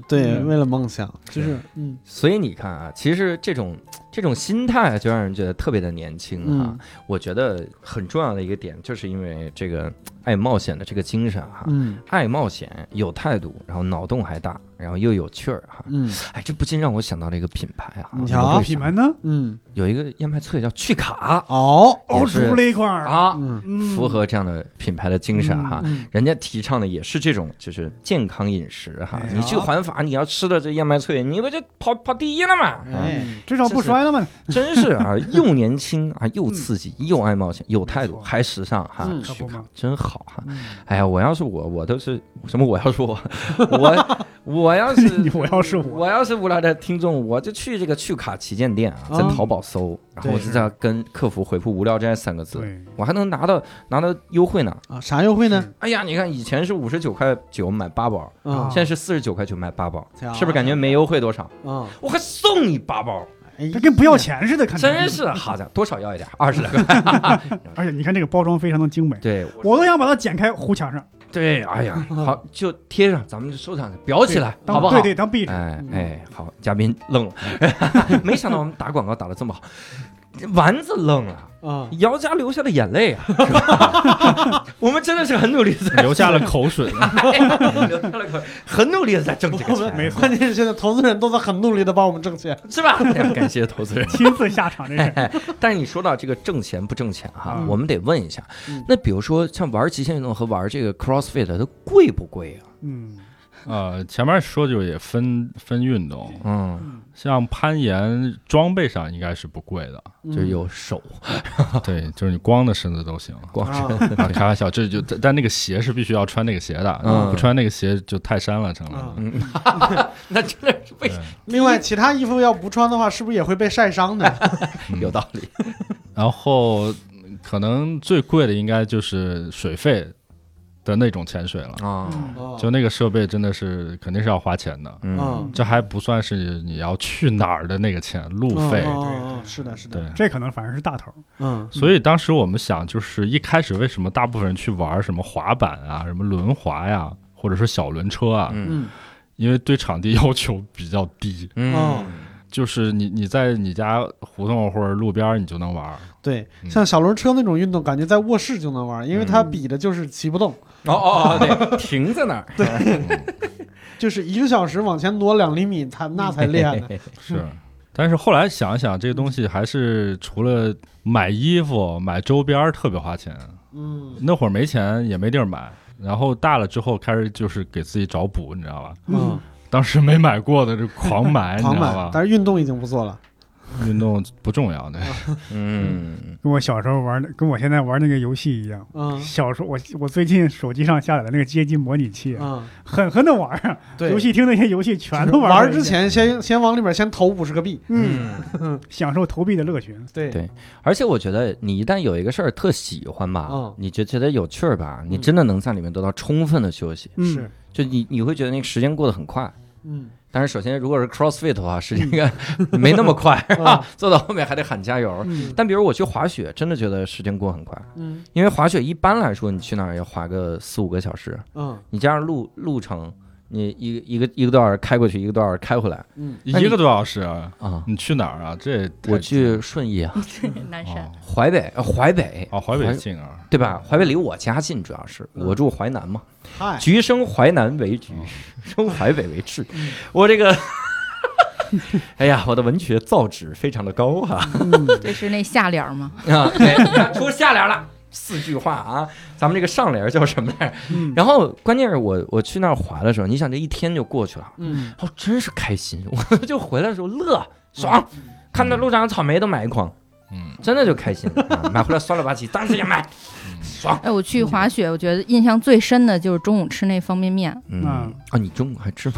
对对，嗯。为了梦想，就是嗯。所以你看啊，其实这种这种心态就让人觉得特别的年轻啊、嗯。我觉得很重要的一个点，就是因为这个爱冒险的这个精神哈、嗯。爱冒险，有态度，然后脑洞还大，然后又有趣儿哈。嗯。哎，这不禁让我想到了一个品牌啊，你你瞧品牌呢？嗯，有一个燕麦脆叫趣卡。哦，哦，也是。出了一块儿，啊，符合这样的品牌的精神哈。嗯。人家提倡的也是这种，就是健康饮食哈哎。你去环法，你要吃的这燕麦脆，你不就跑跑第一了嘛？哎，至少不摔了嘛。真是啊，又年轻啊，又 [LAUGHS] 刺激，又爱冒险，有态度，还时尚哈嗯，去看可不嘛。真好好哈。嗯哎呀，我要是我，我都是什么？[LAUGHS] [LAUGHS] 我要是我，我我要是我要是我我要是无聊的听众，我就去这个趣卡旗舰店啊，在啊淘宝搜，然后我就在跟客服回复“无聊斋”三个字，我还能拿到拿到优惠呢。啊，啥优惠呢？哎呀，你看以前是五十九块九买八包，啊现在是四十九块九买八包，啊是不是感觉没优惠多少？啊，我还送你八包，哎它跟不要钱似的，看着真是好的，多少要一点，二十来块。[LAUGHS] 而且你看这个包装非常的精美，对我都想把它剪开糊墙上，对，哎呀，好就贴上，咱们就收藏起来，裱起来，好不好？对对，当壁纸。哎哎，好，嘉宾愣了，[LAUGHS] 没想到我们打广告打的这么好，丸子愣了。啊，姚家流下了眼泪啊，[LAUGHS] 我们真的是很努力的在 [LAUGHS] 流下了口水。[LAUGHS] 流下了口，很努力的在挣这个钱，关键是现在投资人都在很努力的帮我们挣钱。是吧？感谢投资人。亲自下场，这是哎，但是你说到这个挣钱不挣钱哈，嗯我们得问一下嗯，那比如说像玩极限运动和玩这个 CrossFit 它贵不贵啊？嗯，呃，前面说就也分分运动，嗯，像攀岩装备上应该是不贵的，就是有手 [LAUGHS] 对，就是你光的身子都行。光身啊啊，开玩笑，这就但但那个鞋是必须要穿那个鞋的，嗯不穿那个鞋就泰山了，成了 [LAUGHS] 那真的是为对另外，其他衣服要不穿的话，是不是也会被晒伤的？[LAUGHS] 嗯有道理。然后可能最贵的应该就是水费的那种潜水了，啊，就那个设备真的是肯定是要花钱的。嗯。嗯，这还不算是你要去哪儿的那个钱，路费。嗯嗯嗯是的，是对。的，，这可能反而是大头。嗯。所以当时我们想，就是一开始为什么大部分人去玩什么滑板啊、什么轮滑呀，或者说小轮车啊，嗯。嗯。因为对场地要求比较低，哦。嗯，就是你你在你家胡同或者路边儿你就能玩儿。对，嗯像小轮车那种运动，感觉在卧室就能玩，因为它嗯比的就是骑不动，哦哦哦，对，停在那儿，[LAUGHS] 对 [LAUGHS] 就是一个小时往前挪两厘米，它那才厉害呢。[LAUGHS] 是，但是后来想一想，这个东西还是除了买衣服、买周边特别花钱。嗯那会儿没钱也没地儿买，然后大了之后开始就是给自己找补，你知道吧？嗯，当时没买过的就狂买，[LAUGHS] 你狂买知道吧，？但是运动已经不做了。运动不重要的，嗯，跟我小时候玩的，跟我现在玩那个游戏一样。嗯。小时候我我最近手机上下载的那个街机模拟器，嗯，狠狠的玩啊！对，游戏厅那些游戏全都玩玩之，前先先往里边先投五十个币。嗯，享受投币的乐趣。对。对。而且我觉得你一旦有一个事儿特喜欢吧，嗯。你就觉得有趣儿吧，你嗯。真的能在里面得到充分的休息，嗯。是，就你你会觉得那个时间过得很快。嗯。但是首先，如果是 CrossFit 的话，时间应该没那么快，是 [LAUGHS] 吧？做到后面还得喊加油。嗯。但比如我去滑雪，真的觉得时间过很快，嗯。因为滑雪一般来说，你去哪儿要滑个四五个小时，嗯。你加上路路程，你一个一个一个多小时开过去，一个多小时开回来嗯一个多小时啊，啊。你去哪儿啊？这我去顺义啊，[LAUGHS] 南山哦淮北，呃淮北，哦，淮北近啊，对吧？淮北离我家近，主要是嗯我住淮南嘛。嗨，橘生淮南为橘，[LAUGHS] 生淮北为枳。嗯我这个，[LAUGHS] 哎呀，我的文学造诣非常的高哈嗯这是那下联吗？啊！对，出下联了，四句话啊。咱们这个上联叫什么来着？嗯，然后关键是我我去那儿滑的时候，你想这一天就过去了，嗯哦，真是开心。[LAUGHS] 我就回来的时候乐爽，看到路上的草莓都买一筐，嗯，真的就开心。啊买回来酸了吧唧，当时也买，爽。哎，我去滑雪，我觉得印象最深的就是中午吃那方便面。嗯啊啊，你中午还吃吗？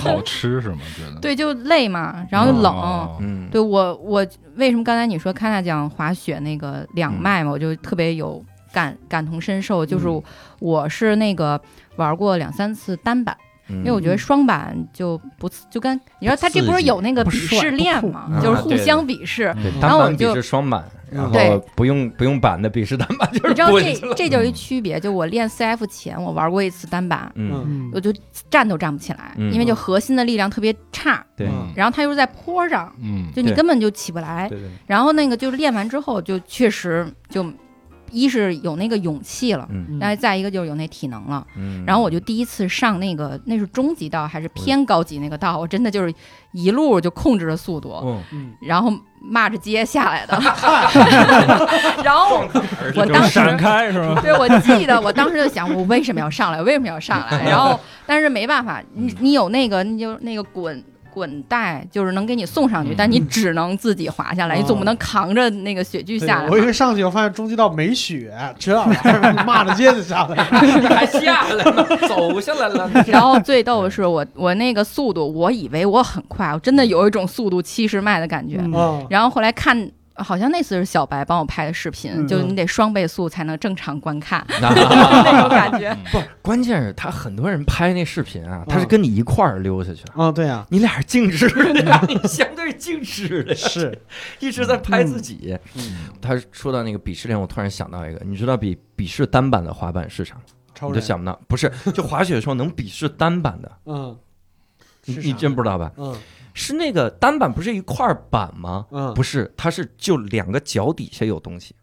好吃是吗？觉得对，就累嘛，然后又冷。哦嗯，对我，我为什么刚才你说看他讲滑雪那个两麦嘛，我就特别有感感同身受。就是嗯我是那个玩过两三次单板，因因为我觉得双板就不就跟你说他这不是有那个鄙视链嘛就是互相鄙视。对，嗯单板鄙然后我就视双板，然后不用不用板的比试单板，就是你知道这这就是一区别。就我练 CF 前，我玩过一次单板，嗯，嗯。我就站都站不起来，嗯。因为就核心的力量特别差，对。嗯。然后它又是在坡上，嗯，就你根本就起不来。对对，然后那个就是练完之后，就确实就一是有那个勇气了，嗯然后再一个就是有那体能了。嗯，然后我就第一次上那个那是中级道还是偏高级那个道，我真的就是一路就控制着速度，然后骂着街下来的。[LAUGHS] [LAUGHS] 然后我当时闪开是吗？对，我记得我当时就想，我为什么要上来？为什么要上来？[LAUGHS] 然后，但是没办法，你你有那个，你就那个滚滚带，就是能给你送上去，嗯但你只能自己滑下来，哦你总不能扛着那个雪具下来我以为。上去我发现中级道没雪，这 [LAUGHS] 骂着街就下来了。还 [LAUGHS] 下来了，走下来了。[LAUGHS] 然后最逗的是我我那个速度，我以为我很快，我真的有一种速度七十迈的感觉。然后后来看，好像那次是小白帮我拍的视频，嗯就你得双倍速才能正常观看那 [LAUGHS] 那种感觉。不，关键是他很多人拍那视频啊，他是跟你一块儿溜下去的。哦，对啊，你俩是静止的呀，[LAUGHS] 你相对静止的，是，一直在拍自己。嗯，他说到那个鄙视链，我突然想到一个，你知道比鄙视单板的滑板是啥你就想不到，不是，就滑雪的时候能鄙视单板的，嗯，你你真不知道吧？嗯是那个单板不是一块板吗？嗯，不是，它是就两个脚底下有东西，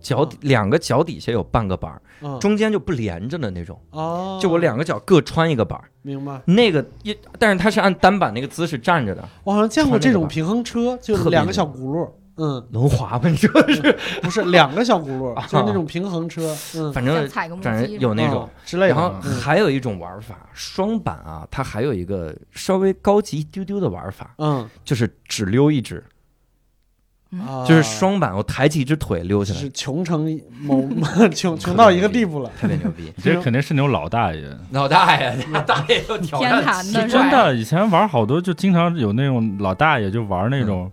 脚底两个脚底下有半个板，嗯。中间就不连着的那种，哦，就我两个脚各穿一个板。明白。那个一，但是它是按单板那个姿势站着的，我好像见过这种平衡车，就两个小轱辘，嗯，能滑吗？你说是？不是两个小轱辘，啊就是那种平衡车，嗯，反正踩个木反正屐有那种嗯。之类的。然后嗯还有一种玩法，双板啊，它还有一个稍微高级一丢丢的玩法，嗯，就是只溜一只，啊就是双板，我抬起一只腿溜下来是，穷成某 [LAUGHS] 穷穷到一个地步了。特别牛逼。[LAUGHS] 这肯定是那种老大爷。老大爷，[LAUGHS] 老大爷又挑天战坛的真的，以前玩好多，就经常有那种老大爷就玩那种，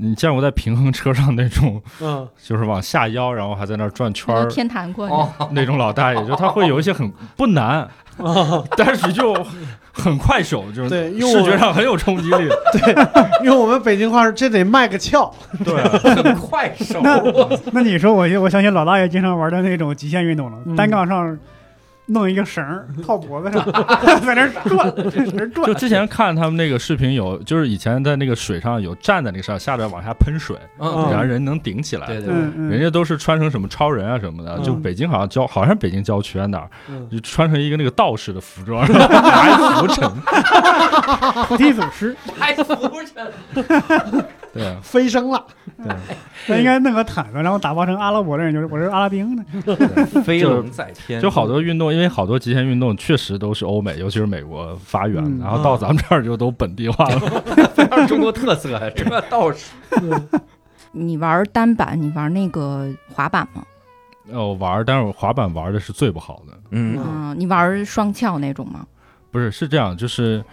你见过在平衡车上那种，嗯，就是往下腰，然后还在那儿转圈儿天坛过那种老大爷，就他会有一些很不难，但是就很快手，就是对，用视觉上很有冲击力。[LAUGHS] 对用我们北京话是这得卖个翘。对，很快手，[LAUGHS] 那你说我我相信老大爷经常玩的那种极限运动了，嗯。单杠上弄一个绳儿 [LAUGHS] 套脖子上，[LAUGHS] 在那转，[LAUGHS] 在那转就。之前看他们那个视频有，就是以前在那个水上有站在那个上，下边往下喷水，嗯，然后人能顶起来。对对人家都是穿成什么超人啊什么的，嗯就北京好像郊，好像北京郊区啊哪儿，嗯，就穿成一个那个道士的服装，拿一拂尘。菩提祖师，还浮尘，对啊，飞升了。对，[LAUGHS] 他应该弄个毯子，然后打包成阿拉伯的人，就是我是阿拉丁的。飞龙在天，就好多运动，因为好多极限运动确实都是欧美，尤其是美国发源嗯，然后到咱们这儿就都本地化了。[LAUGHS] 非常中国特色，这倒是。[LAUGHS] 你玩单板，你玩那个滑板吗？呃，我玩，但是我滑板玩的是最不好的。嗯，嗯，你玩双翘那种吗？不是，是这样，就是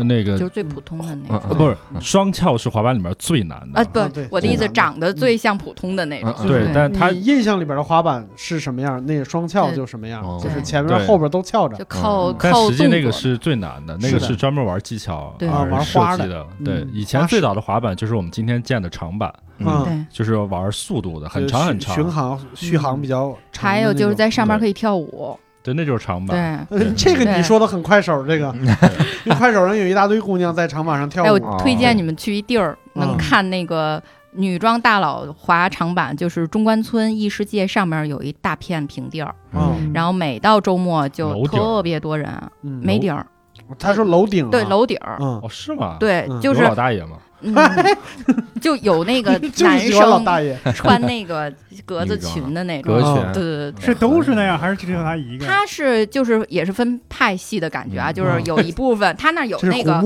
那个就是最普通的那种。嗯嗯呃，不是双翘是滑板里面最难的。啊，不我的意思长得最像普通的那种嗯。嗯对，但他印象里边的滑板是什么样？那个双翘就什么样哦，就是前面后边都翘着就。靠嗯但实际靠。那个是最难的，那个是专门玩技巧啊而玩花的设计的。对嗯，以前最早的滑板就是我们今天见的长板，嗯，对，就是玩速度的，很长很长。巡航续航比较长。还有就是在上面可以跳舞。对，那就是长板。对，呃这个你说的很快手，这个 [LAUGHS] 快手上有一大堆姑娘在长板上跳哎，我舞。推荐你们去一地儿，嗯能看那个女装大佬滑长板，就是中关村异世界上面有一大片平地儿，嗯然后每到周末就特别多人，嗯，没顶儿，他说楼顶啊，对，楼顶儿，嗯哦，，是吗？，对嗯，就是老大爷吗？嗯，[LAUGHS] 就有那个 [LAUGHS] 男生爷。穿那个 [LAUGHS] 格子裙的那种，对对对。是都是那样，还是只有他一个？他是就是也是分派系的感觉啊，嗯。就是有一部分他那有那个，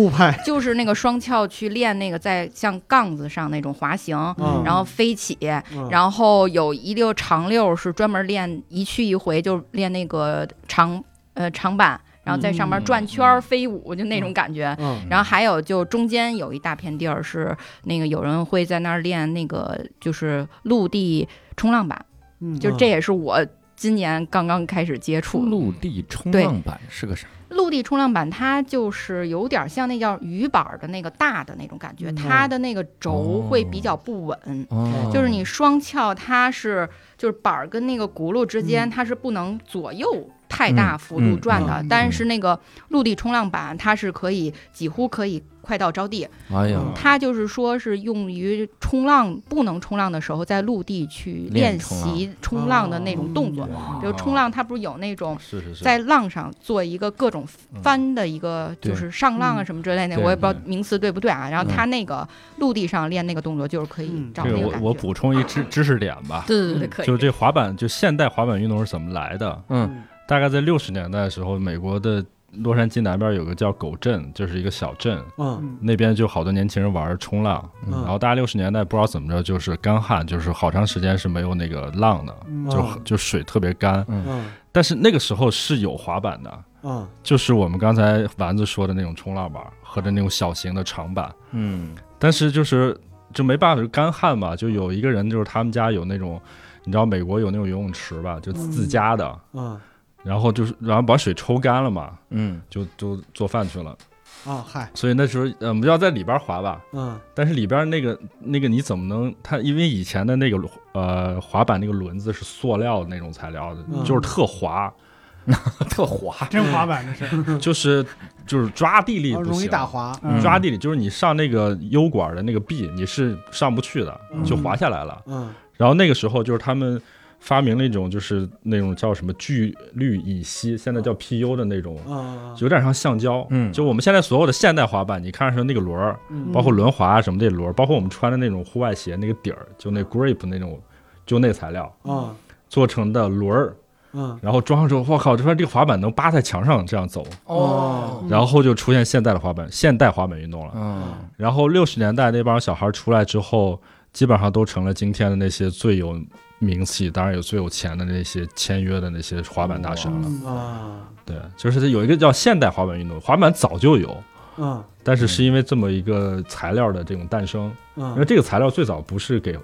就是那个双翘去练那个在像杠子上那种滑行，嗯。然后飞起，嗯。然后有一溜长溜是专门练一去一回就练那个长呃长板，然后在上面转圈儿嗯飞舞，就那种感觉。嗯然后还有就中间有一大片地儿是那个有人会在那儿练那个就是陆地冲浪板，嗯，就这也是我今年刚刚开始接触。陆地冲浪板是个啥？陆地冲浪板它就是有点像那叫鱼板儿的那个大的那种感觉，嗯它的那个轴会比较不稳。哦就是你双翘，它是就是板儿跟那个轱辘之间，嗯它是不能左右太大幅度转的。嗯嗯但是那个陆地冲浪板，它是可以几乎可以快到着地。哎呀，它就是说是用于冲浪不能冲浪的时候，在陆地去练习冲浪的那种动作。哇比如冲浪，它不是有那种在浪上做一个各种翻的一个，就是上浪啊什么之类的，对我也不知道名词对不对啊。然后嗯它那个陆地上练那个动作，就是可以嗯找这个我我那个感觉。补充一知知识点吧，对对对，可以。就这滑板，就现代滑板运动是怎么来的？嗯大概在六十年代的时候，美国的洛杉矶南边有个叫狗镇，就是一个小镇，嗯。嗯那边就好多年轻人玩冲浪，嗯。然后大概六十年代不知道怎么着，就是干旱，就是好长时间是没有那个浪的，嗯。就嗯就水特别干。嗯。但是那个时候是有滑板的，嗯。就是我们刚才丸子说的那种冲浪板和的那种小型的长板，嗯。但是就是就没办法，就干旱嘛，就有一个人就是他们家有那种，你知道美国有那种游泳池吧，就自家的，嗯然后就是然后把水抽干了嘛，嗯。就就做饭去了。啊嗨。所以那时候呃我们要在里边滑吧，嗯。但是里边那个那个你怎么能它？因为以前的那个呃滑板那个轮子是塑料的那种材料的，嗯。就是特滑，[LAUGHS] 特滑，真滑板这是，就是就是抓地力哦容易不行。打滑。嗯。抓地力就是你上那个 U 管的那个壁，你是上不去的，嗯。就滑下来了。嗯。然后那个时候就是他们发明了一种就是那种叫什么聚氯乙烯，现在叫 PU 的那种，嗯有点像橡胶。嗯。就我们现在所有的现代滑板，你看上去那个轮儿，嗯。包括轮滑啊什么这轮儿，包括我们穿的那种户外鞋那个底儿，就那 grip 那种，就那材料啊做成的轮儿，嗯。然后装上之后，我靠，这说这个滑板能扒在墙上这样走，哦，然后就出现现代的滑板，现代滑板运动了。嗯。然后六十年代那帮小孩出来之后，基本上都成了今天的那些最有名气，当然有最有钱的那些签约的那些滑板大神了。啊对，就是有一个叫现代滑板运动，滑板早就有，嗯。但是是因为这么一个材料的这种诞生，因为嗯这个材料最早不是给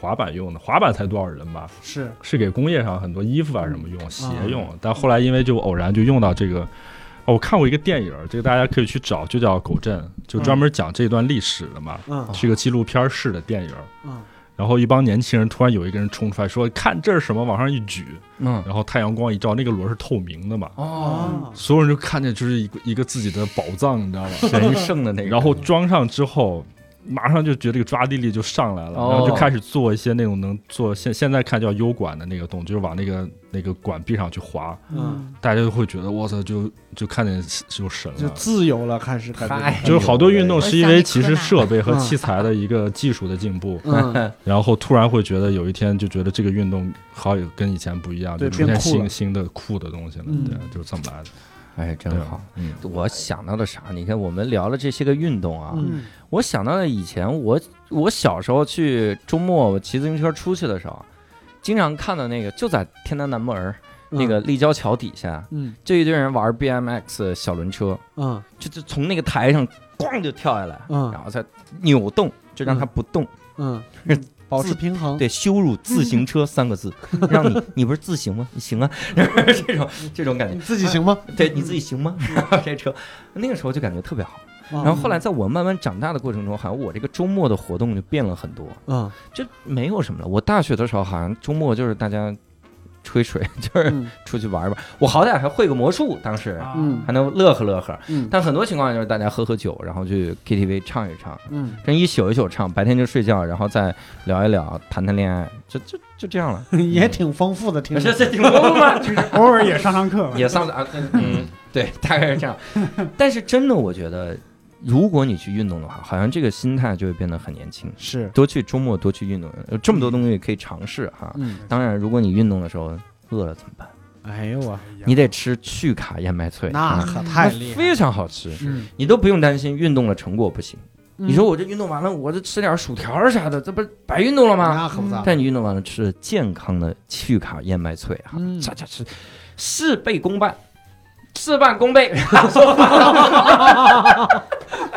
滑板用的，滑板才多少人吧，是。是给工业上很多衣服啊什么用、鞋用，但后来因为就偶然就用到这个。哦，我看过一个电影，这个大家可以去找，就叫《狗镇》，就专门讲这段历史的嘛，嗯。是一个纪录片式的电影。嗯然后一帮年轻人突然有一个人冲出来说：“看这是什么？”往上一举，嗯然后太阳光一照，那个轮是透明的嘛，哦，所有人就看见就是一个一个自己的宝藏，你知道吗？神圣的那个，然后装上之后，马上就觉得这个抓地力就上来了，哦。然后就开始做一些那种能做现现在看叫 U 管的那个动作，就是往那个那个管壁上去滑，嗯。大家就会觉得我操，就就看见就神了。就。自由了开始感觉。就是好多运动是因为其实设备和嗯。器材的一个技术的进步，嗯。然后突然会觉得有一天就觉得这个运动好像跟以前不一样，对就出现变酷了。新新的酷的东西了，嗯。对，就是这么来的。哎，真好。，嗯，我想到了啥？你看，我们聊了这些个运动啊，嗯。我想到了以前我我小时候去周末我骑自行车出去的时候，经常看到那个就在天南南门儿那个立交桥底下，嗯。就一堆人玩 BMX 小轮车，嗯。就就从那个台上咣就跳下来，嗯。然后再扭动，就让它不动。嗯，[LAUGHS] 保持平衡，对，羞辱自行车三个字，让你 [LAUGHS] 你不是自行吗？你行啊，[LAUGHS] 这种这种感觉你。自己行吗？对你自己行吗？然后这车，那个时候就感觉特别好。然然后后来在我慢慢长大的过程中，好像我这个周末的活动就变了很多，嗯就没有什么了。我大学的时候好像周末就是大家吹水，[LAUGHS] 就是嗯出去玩玩。我好歹还会个魔术，当时啊嗯还能乐呵乐呵。嗯但很多情况下就是大家喝喝酒，然后去 KTV 唱一唱，嗯，这一宿一宿唱，白天就睡觉，然后再聊一聊，谈谈恋爱，就就就这样了。[LAUGHS] 也挺丰富的，听着这这挺丰富吗？[LAUGHS] 就是偶尔也上上课，也上啊，嗯，对，大概是这样。但是真的，我觉得，如果你去运动的话，好像这个心态就会变得很年轻。是，多去周末多去运动，有这么多东西可以尝试哈。嗯，当然，如果你运动的时候饿了怎么办？哎呦我，你得吃去卡燕麦脆，那啊可太厉害，非常好吃，嗯，你都不用担心运动的成果不行。嗯你说我这运动完了，我这吃点薯条啥的，这不是白运动了吗？那可不咋，但你运动完了吃健康的去卡燕麦脆哈，嗯这这是事倍功半，事半功倍。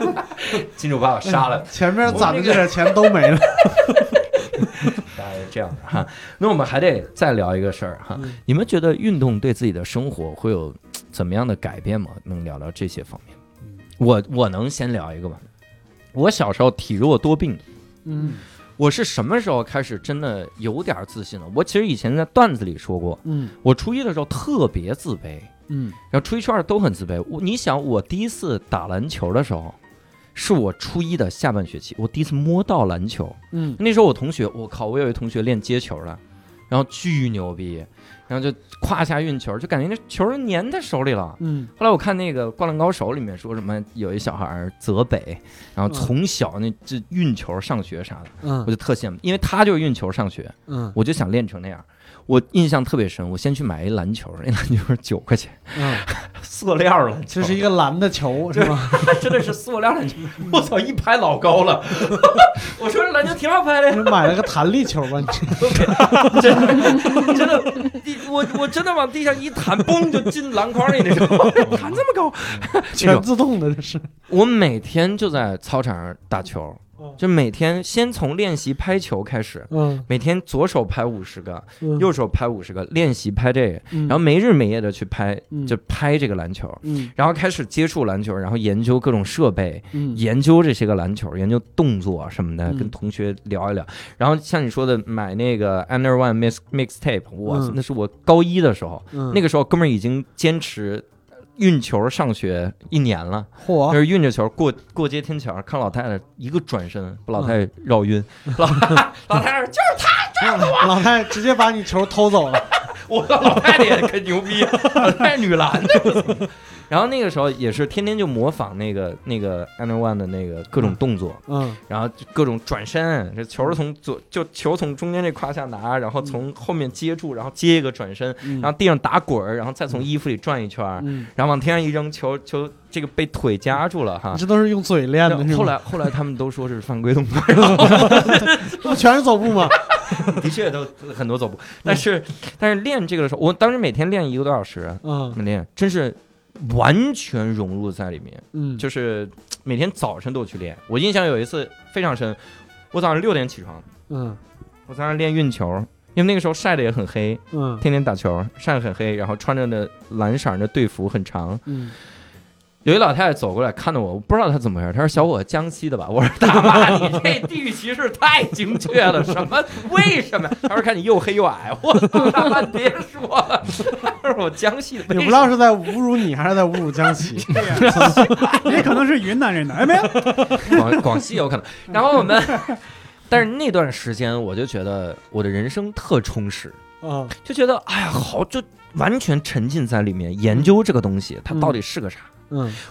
[LAUGHS] 金主把我杀了，[LAUGHS] 前面攒的这点钱都没了，[LAUGHS] 大概是这样的哈。那我们还得再聊一个事儿哈，嗯你们觉得运动对自己的生活会有怎么样的改变吗？能聊聊这些方面？我我能先聊一个吧？我小时候体弱多病，嗯我是什么时候开始真的有点自信了？我其实以前在段子里说过，嗯我初一的时候特别自卑，嗯然后初一初二都很自卑。我你想，我第一次打篮球的时候，是我初一的下半学期，我第一次摸到篮球。嗯那时候我同学，我靠，我有一同学练接球的，然后巨牛逼，然后就胯下运球，就感觉那球粘在手里了。嗯后来我看那个《灌篮高手》里面说什么，有一小孩泽北，然后从小那这运球上学啥的，我嗯就特羡慕，因为他就是运球上学，嗯我就想练成那样。我印象特别深，我先去买一篮球，那篮球是九块钱，嗯，塑料篮球，这是一个蓝的球是吧？[LAUGHS] 真的是塑料篮球，我操，一拍老高了。[LAUGHS] 我说这篮球挺好拍的呀，你买了个弹力球吧？你真的 [LAUGHS] 真的，地我我真的往地上一弹，嘣就进篮筐里那种，弹这么高。全自动的这是。我每天就在操场上打球嗯，就每天先从练习拍球开始。嗯，每天左手拍五十个，嗯。右手拍五十个，练习拍这个，嗯。然后没日没夜的去拍，嗯。就拍这个篮球，嗯。然后开始接触篮球，然后研究各种设备，嗯。研究这些个篮球，研究动作什么的，嗯。跟同学聊一聊。然后像你说的，买那个 Under One Mix Mixtape，我嗯。那是我高一的时候，嗯，那个时候哥们儿已经坚持运球上学一年了，嚯就，是运着球过过街天桥，看老太太一个转身把老太太绕晕，嗯 [LAUGHS] 老老太太就是老太太直接把你球偷走了。[LAUGHS] 我老太太也可牛逼，老太太女篮的。然后那个时候也是天天就模仿那个那个 Under One 的那个各种动作，嗯。然后各种转身，这球从左就球从中间这胯下拿，然后从后面接住，然后接一个转身，嗯，然后地上打滚儿，然后再从衣服里转一圈儿，嗯，然后往天上一扔，球球这个被腿夹住了哈。这都是用嘴练的？后来后来他们都说是犯规动作，不 [LAUGHS] 全是走步吗？[LAUGHS] 的确都很多走步，但是但是练这个的时候，我当时每天练一个多小时，嗯。练真是完全融入在里面，嗯，就是每天早晨都去练。我印象有一次非常深，我早上六点起床，嗯。我在那练运球，因为那个时候晒得也很黑，嗯。天天打球，晒得很黑，然后穿着那蓝色的队服很长。嗯有一老太太走过来看到我，我不知道她怎么回事，她说：“小伙，江西的吧？”我说：“大妈，你这地域歧视太精确了，什么？为什么呀？”她说：“看你又黑又矮。”我操，大妈别说了，她说我江西的，也不知道是在侮辱你还是在侮辱江西。[LAUGHS] [LAUGHS] 也可能是云南人的，哎，没有，[LAUGHS] 广广西有可能。然后我们，但是那段时间我就觉得我的人生特充实，啊就觉得哎呀好，就完全沉浸在里面研究这个东西，它到底是个啥。嗯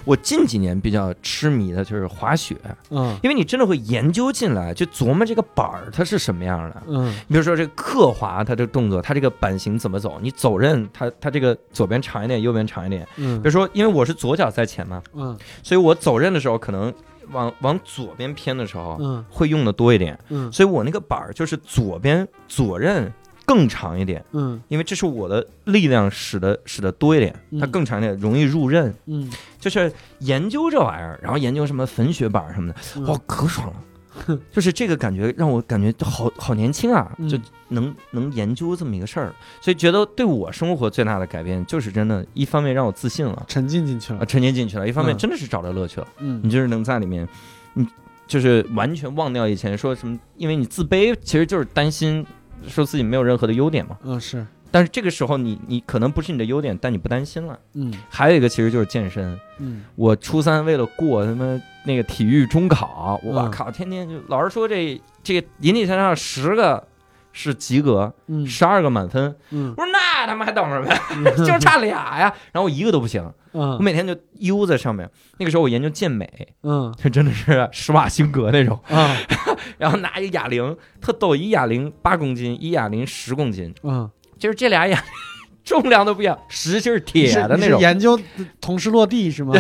我近几年比较痴迷的就是滑雪，嗯因为你真的会研究进来，就琢磨这个板儿它是什么样的。嗯你比如说这个刻滑，它这个动作，它这个板型怎么走？你走刃，它它这个左边长一点，右边长一点。嗯比如说，因为我是左脚在前嘛，嗯所以我走刃的时候可能往往左边偏的时候嗯会用的多一点，嗯所以我那个板儿就是左边左刃更长一点，嗯。因为这是我的力量使得使得多一点，它嗯更长一点，容易入刃。嗯，就是研究这玩意儿，然后研究什么粉雪板什么的，嗯。哇，可爽了。[LAUGHS] 就是这个感觉让我感觉就好好年轻啊，嗯。就能能研究这么一个事儿，所以觉得对我生活最大的改变就是真的，一方面让我自信了，沉浸进去啊，了。沉浸进去了；一方面嗯真的是找到乐趣了，嗯。你就是能在里面，你就是完全忘掉以前说什么，因为你自卑其实就是担心说自己没有任何的优点嘛。嗯是。但是这个时候你你可能不是你的优点，但你不担心了。嗯。还有一个其实就是健身，嗯。我初三为了过他妈那个体育中考，我嗯。靠，天天就老师说这这个引体向上十个是及格，嗯。十二个满分。嗯。我说那他妈还等什么呀？[LAUGHS] 就差俩呀。然后我一个都不行，我嗯每天就悠在上面。那个时候我研究健美，嗯就真的是施瓦辛格那种。啊 [LAUGHS] 然后拿一哑铃，特逗，一哑铃八公斤，一哑铃十公斤，嗯，就是这俩哑重量都不一样，实就是铁的那种。研究同时落地是吗？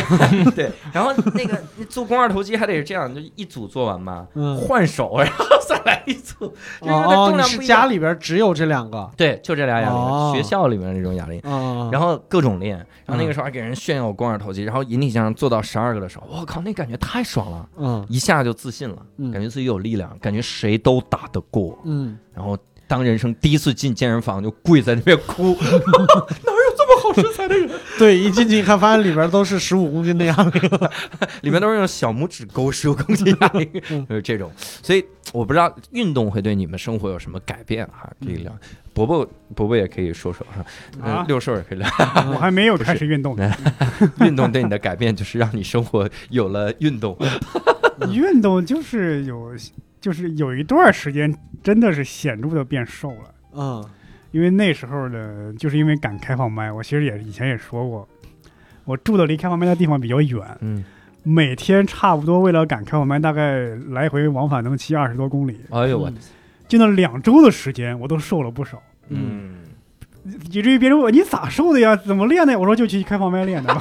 对，[LAUGHS] 然后那个你做肱二头肌还得是这样，就一组做完嘛，嗯换手，然后再来一组，就是因为它哦，重你是量不一样。家里边只有这两个对，就这俩哑铃，哦学校里面那种哑铃。啊？然后各种练，然后那嗯个时候还给人炫耀肱二头肌，然后引体向上做到十二个的时候，我靠，那感觉太爽了，嗯一下就自信了，嗯感觉自己有力量，感觉谁都打得过。嗯然后当人生第一次进健身房，就跪在那边哭，[LAUGHS] 哪有这么好身材的人？[LAUGHS] 对，一进去一看，发现里边都是十五公斤的哑铃。[LAUGHS] 里面都是用小拇指勾十五公斤哑铃，嗯就是这种。所以我不知道运动会对你们生活有什么改变哈，可以聊。伯伯伯伯也可以说说哈，呃啊六兽也可以聊。我还没有开始运动呢。运动对你的改变就是让你生活有了运动。运动就是有，就是有一段时间真的是显著的变瘦了。嗯因为那时候呢，就是因为赶开放麦，我其实也以前也说过，我住的离开放麦的地方比较远，嗯，每天差不多为了赶开放麦，大概来回往返能骑二十多公里。哎呦我，就那两周的时间，我都瘦了不少。嗯以至于别人问我你咋瘦的呀？怎么练的？我说就去开放麦练的，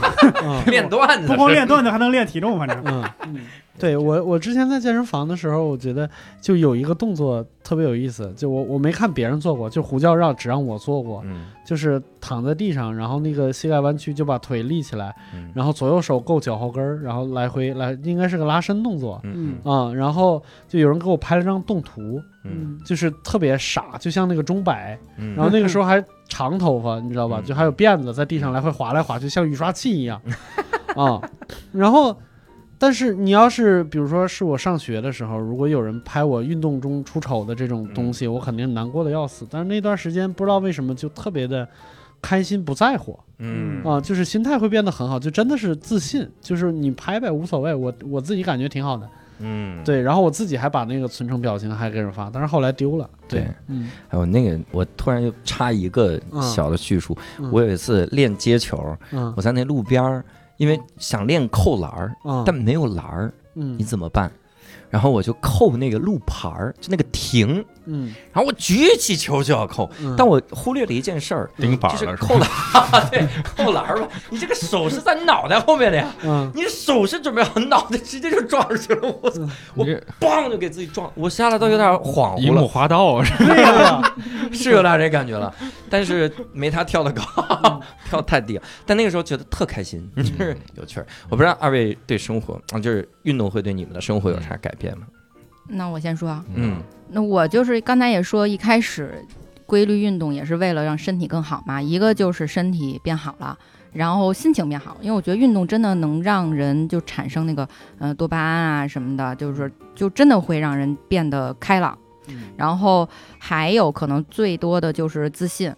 嗯 [LAUGHS] 练段子，不光练段子，还能练体重，反正。嗯嗯，对我我之前在健身房的时候，我觉得就有一个动作特别有意思，就我我没看别人做过，就胡教让只让我做过，嗯就是躺在地上，然后那个膝盖弯曲，就把腿立起来，嗯然后左右手够脚后跟儿，然后来回来，应该是个拉伸动作。嗯啊、然后就有人给我拍了张动图，嗯就是特别傻，就像那个钟摆，嗯，然后那个时候还长头发，你知道吧？嗯就还有辫子在地上来回划来划去，像雨刷器一样 [LAUGHS] 啊。然后，但是你要是比如说是我上学的时候，如果有人拍我运动中出丑的这种东西，我肯定难过的要死。但是那段时间不知道为什么就特别的开心，不在乎嗯。啊，就是心态会变得很好，就真的是自信，就是你拍呗无所谓，我我自己感觉挺好的。嗯，对，然后我自己还把那个存成表情还给人发，但是后来丢了。对，嗯，还有那个，我突然又插一个小的叙述，嗯。我有一次练接球，嗯。我在那路边儿，因为想练扣篮儿，嗯，但没有篮儿，嗯你怎么办？然后我就扣那个路牌儿，就那个停，嗯。然后我举起球就要扣，嗯，但我忽略了一件事儿，钉板就是了？扣篮，[LAUGHS] 对，扣篮儿吧，你这个手是在脑袋后面的呀，嗯。你手是准备好，脑袋直接就撞上去了，我操，我你梆就给自己撞，我下来都有点恍樱木惚了，花道是吧？对呀，是有点这感觉了，但是没他跳的高，跳太低了，但那个时候觉得特开心，就是有趣儿。我不知道二位对生活啊，就是运动会对你们的生活有啥改变吗？那我先说啊，嗯那我就是刚才也说，一开始规律运动也是为了让身体更好嘛，一个就是身体变好了。然后心情变好，因为我觉得运动真的能让人就产生那个呃多巴胺啊什么的，就是就真的会让人变得开朗。嗯然后还有可能最多的就是自信。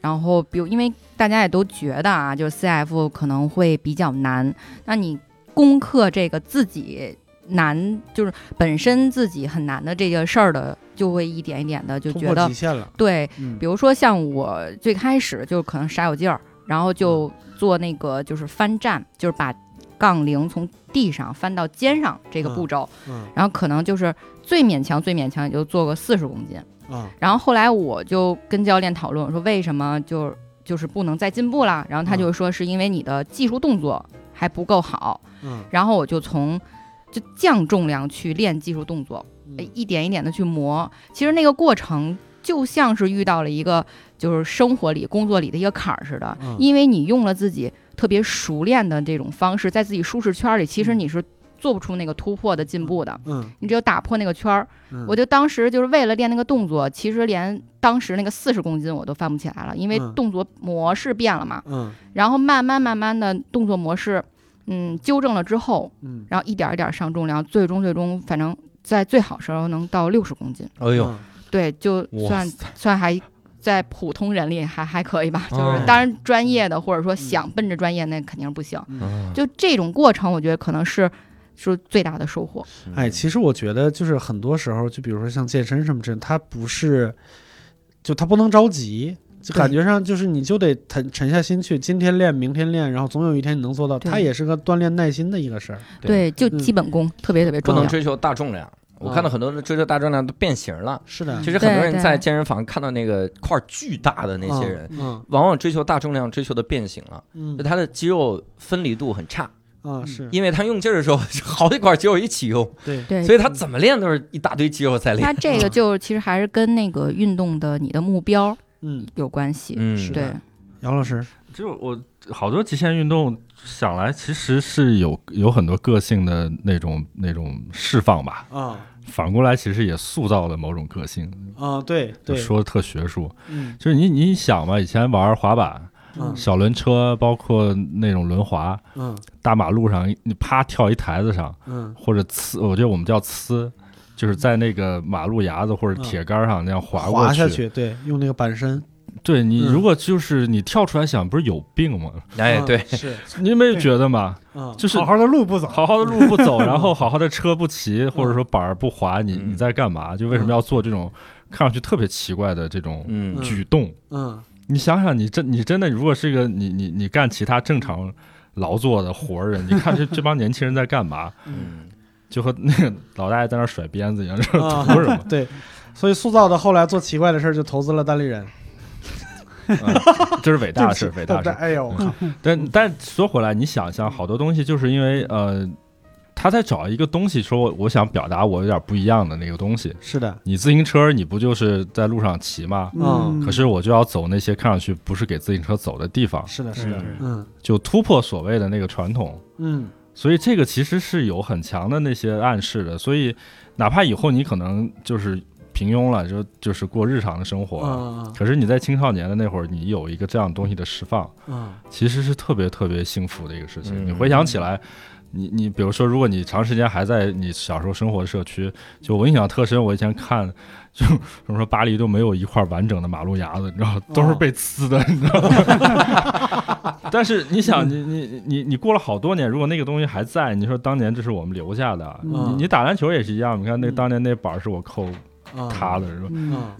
然后比如因为大家也都觉得啊，就是 CF 可能会比较难，那你攻克这个自己难，就是本身自己很难的这个事儿的，就会一点一点的就觉得极限了。对。嗯比如说像我最开始就可能傻有劲儿，然后就做那个就是翻站，就是把杠铃从地上翻到肩上这个步骤，嗯然后可能就是最勉强最勉强也就做个四十公斤。啊然后后来我就跟教练讨论，我说为什么就就是不能再进步了？然后他就说是因为你的技术动作还不够好。嗯然后我就从就降重量去练技术动作，嗯。一点一点的去磨。其实那个过程就像是遇到了一个就是生活里、工作里的一个坎儿似的，嗯。因为你用了自己特别熟练的这种方式，在自己舒适圈里，其实你是做不出那个突破的进步的。嗯你只有打破那个圈儿，嗯，我就当时就是为了练那个动作，其实连当时那个四十公斤我都翻不起来了，因为嗯。动作模式变了嘛。嗯。然后慢慢慢慢的动作模式，嗯，纠正了之后，嗯，然后一点儿一点儿上重量，最终最终反正在最好时候能到六十公斤，哎呦，嗯。对，就算算还在普通人里还还可以吧，就是哦当然专业的或者说想奔着专业那肯定不行，嗯。就这种过程，我觉得可能是是最大的收获。哎，其实我觉得就是很多时候，就比如说像健身什么之类的，它不是，就它不能着急，就感觉上就是你就得沉沉下心去，今天练，明天练，然后总有一天你能做到。对。它也是个锻炼耐心的一个事儿。对，就嗯。基本功特别特别重要。不能追求大重量。我看到很多人追求大重量都变形了。是的，其实很多人在健身房看到那个块儿巨大的那些人，嗯。往往追求大重量，追求的变形了，嗯。就他的肌肉分离度很差，啊是，因为他用劲儿的时候好几块肌肉一起用，对，对，所以他怎么练都是一大堆肌肉在练。他这个就其实还是跟那个运动的你的目标嗯，有关系。嗯，是对，姚老师，就我好多极限运动想来，其实是有有很多个性的那种那种释放吧。啊反过来，其实也塑造了某种个性。啊，对对，就说的特学术，嗯就是你你想嘛，以前玩滑板、嗯小轮车，包括那种轮滑，嗯大马路上你啪跳一台子上，嗯或者呲，我觉得我们叫呲，就是在那个马路牙子或者铁杆上那样滑过滑下去，对，用那个板身，对你嗯如果就是你跳出来想，不是有病吗？哎，嗯对，是，[LAUGHS] 你没有觉得吗？嗯就是好好的路不走，好好的路不走，然后 [LAUGHS] 好好的车不骑，或者说板儿不滑，你嗯你在干嘛？就为什么要做这种看上去特别奇怪的这种嗯举动？嗯你想想，你真你真的如果是一个你你你干其他正常劳作的活人，你看这这帮年轻人在干嘛？嗯，就和那个 [LAUGHS] 老大爷在那甩鞭子一样，这是图什么？[LAUGHS] 对，所以塑造的后来做奇怪的事儿，就投资了单立人。嗯这是伟大的事，[LAUGHS] 伟大的事。哎呦，但但说回来，你想一想，好多东西就是因为呃，他在找一个东西，说我我想表达我有点不一样的那个东西。是的，你自行车，你不就是在路上骑吗？嗯可是我就要走那些看上去不是给自行车走的地方，是的，是的，嗯就突破所谓的那个传统。嗯所以这个其实是有很强的那些暗示的。所以哪怕以后你可能就是平庸了，就就是过日常的生活，嗯可是你在青少年的那会儿，你有一个这样东西的释放，嗯其实是特别特别幸福的一个事情。嗯你回想起来。你你比如说，如果你长时间还在你小时候生活的社区，就我印象特深。我以前看，就怎么说巴黎都没有一块完整的马路牙子，你知道，都是被呲的，你知道吗？[LAUGHS] 但是你想，你你你你过了好多年，如果那个东西还在，你说当年这是我们留下的，嗯你你打篮球也是一样，你看那嗯。当年那板儿是我扣塌的，是吧？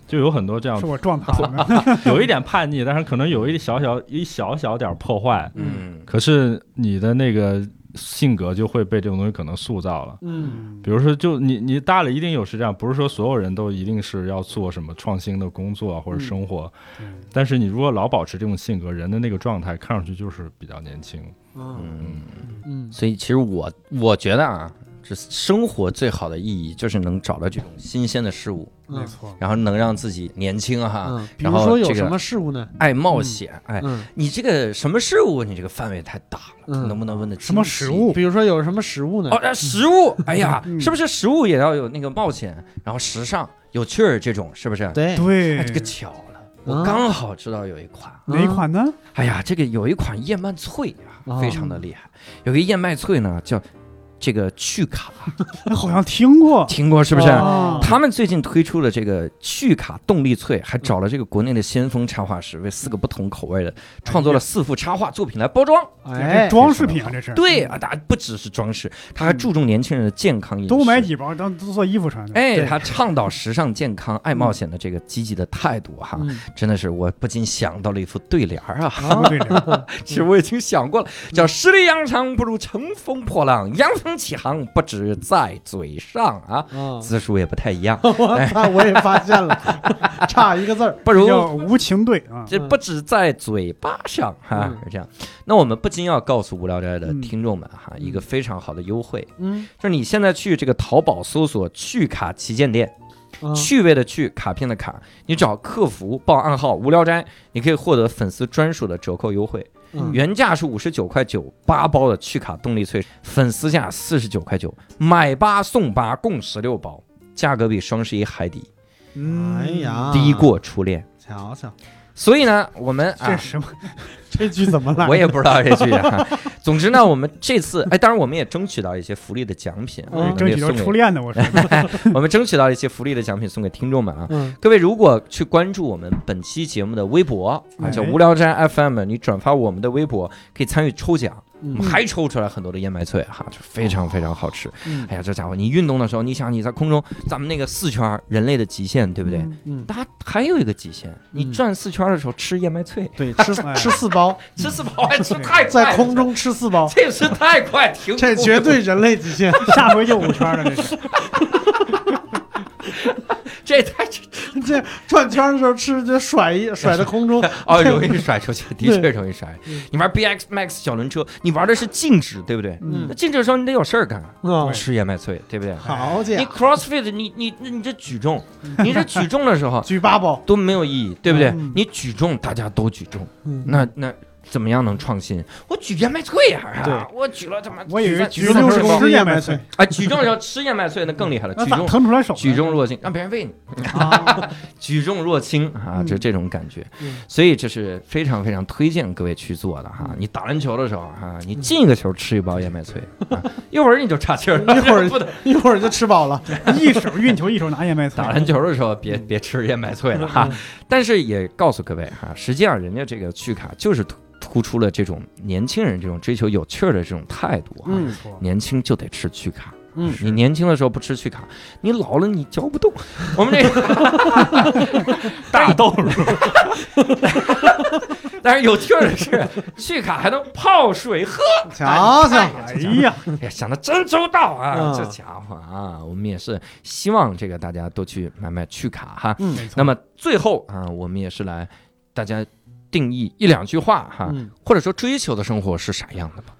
就有很多这样是我撞塌的，[LAUGHS] 有一点叛逆，但是可能有一小小一小小点破坏，嗯。可是你的那个性格就会被这种东西可能塑造了。嗯。比如说，就你你大了一定有是这样，不是说所有人都一定是要做什么创新的工作啊或者生活，嗯。但是你如果老保持这种性格，人的那个状态看上去就是比较年轻。嗯。嗯，嗯。所以其实我我觉得啊，这生活最好的意义就是能找到这种新鲜的事物，没错，然后能让自己年轻哈，然如后这个说有什么事物呢？爱冒险，哎，嗯你这个什么事物，你这个范围太大了，嗯能不能问的什么食？物？比如说有什么食物呢哦，？那食物，哎呀，嗯是不是食物也要有那个冒险，然后时尚、有趣儿这种，是不是？对，对哎，，这个巧了，我嗯刚好知道有一款，哪一款呢？哎呀，这个有一款燕麦脆啊，哦非常的厉害。有个燕麦脆呢，叫这个趣卡，哎好像听过，听过是不是？哦他们最近推出了这个趣卡动力脆，还找了这个国内的先锋插画师，为四个不同口味的创作了四幅插画作品来包装。哎，装饰品啊，这是。对啊，它不只是装饰，他还注重年轻人的健康饮食。多买几包当做衣服穿的。哎，对他倡导时尚、健康、爱冒险的这个积极的态度哈，嗯真的是我不禁想到了一副对联儿啊。对联？[LAUGHS] 其实我已经想过了，叫“十里洋场不如乘风破浪，扬帆起航不止在嘴上”啊，啊，字数也不太一样，[LAUGHS] 我操，我也发现了，[LAUGHS] 差一个字儿。不如叫无情对啊。这不止在嘴巴上哈，嗯是这样。那我们不禁要告诉无聊斋的嗯听众们哈，嗯一个非常好的优惠，嗯，就是你现在去这个淘宝搜索“趣卡旗舰店”，啊趣味的趣，卡片的卡，你找客服报暗号“无聊斋”，你可以获得粉丝专属的折扣优惠。嗯。原价是五十九块九，八包的趣卡动力脆，粉丝价四十九块九，买八送八，共十六包，价格比双十一还低，嗯哎，呀，低过初恋。瞧瞧所以呢，我们啊，这什么？[LAUGHS] 这句怎么来？我也不知道这句啊。[LAUGHS] 总之呢，我们这次，哎，当然我们也争取到一些福利的奖品，争取到初恋的，我说。[LAUGHS] 我们争取到一些福利的奖品送给听众们啊。嗯各位如果去关注我们本期节目的微博啊，叫哎无聊斋 FM，你转发我们的微博可以参与抽奖，还抽出来很多的燕麦脆哈，就非常非常好吃。嗯哎呀，这家伙，你运动的时候，你想你在空中，咱们那个四圈人类的极限，对不对？嗯，它还有一个极限，你嗯转四圈的时候吃燕麦脆，对，[LAUGHS] 吃哎吃四包，[LAUGHS] 吃四包还吃太快，在空中吃四包，[LAUGHS] 这是太快，停不这绝对人类极限。下回就五圈了，这是。这太 [LAUGHS] 这转圈的时候吃，就甩一 [LAUGHS] 甩在空中，哦，[LAUGHS] 容易甩出去，的确容易甩嗯。你玩 BX Max 小轮车，你玩的是静止，对不对？嗯那静止的时候你得有事儿干，啊，吃燕麦脆，对不对？好家伙你，CrossFit，你你你你这举重，你这举重的时候举八包，都没有意义，对不对嗯？你举重大家都举重，嗯那那怎么样能创新？我举燕麦脆呀、对啊，我举了他妈，我以为三举重是六十公吃燕麦脆啊，举重的时候吃燕麦脆那更厉害了，[LAUGHS] 举重腾出来手？举重若轻，让别人喂你。啊，[LAUGHS] 举重若轻啊，嗯就这种感觉嗯，所以这是非常非常推荐各位去做的哈。你打篮球的时候哈，你进一个球吃一包燕麦脆，啊一会儿你就岔气儿了，一会儿 [LAUGHS] 一会儿就吃饱了。一手运球，一手拿燕麦脆。打篮球的时候别别吃燕麦脆了哈。但是也告诉各位哈，实际上人家这个去卡就是突突出了这种年轻人这种追求有趣儿的这种态度哈。嗯没错，年轻就得吃趣卡。嗯，你年轻的时候不吃趣卡，你老了你嚼不动。[LAUGHS] 我们这个 [LAUGHS] 大豆乳 [LAUGHS] 但是有趣儿的是，趣卡还能泡水喝。瞧瞧，哎呀，哎呀，想的真周到啊！嗯这家伙啊，我们也是希望这个大家都去买买趣卡哈。嗯没错。那么最后啊，我们也是来大家定义一两句话哈，嗯或者说追求的生活是啥样的吧？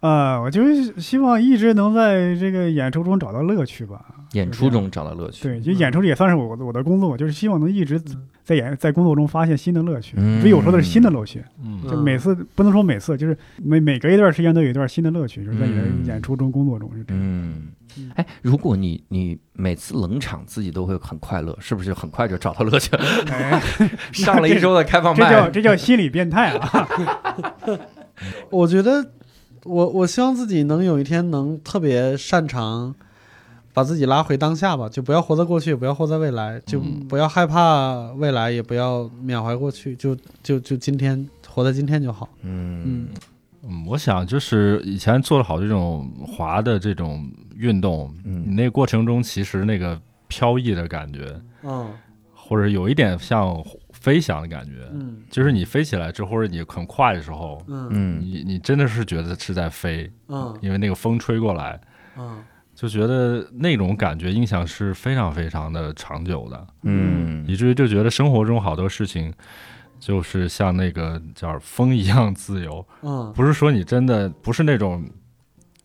呃，我就是希望一直能在这个演出中找到乐趣吧。演出中找到乐趣。对，就演出也算是我的我的工作，就是希望能一直嗯在演在工作中发现新的乐趣。嗯所以有时候都是新的乐趣，嗯就每次不能说每次，就是每每隔一段时间都有一段新的乐趣，就是在你的嗯演出中、工作中是这样。嗯，哎，如果你你每次冷场自己都会很快乐，是不是很快就找到乐趣了？哎，[LAUGHS] 上了一周的开放这叫，这叫心理变态啊！[LAUGHS] 我觉得我我希望自己能有一天能特别擅长把自己拉回当下吧，就不要活在过去，也不要活在未来，就嗯不要害怕未来，也不要缅怀过去，就就就今天活在今天就好。嗯嗯，我想就是以前做了好这种滑的这种运动，你嗯那个过程中其实那个飘逸的感觉，嗯。或者有一点像飞翔的感觉，嗯。就是你飞起来之后，或者你很快的时候，你你真的是觉得是在飞，嗯。因为那个风吹过来，嗯。就觉得那种感觉印象是非常非常的长久的，嗯。以至于就觉得生活中好多事情。就是像那个叫风一样自由，嗯。不是说你真的不是那种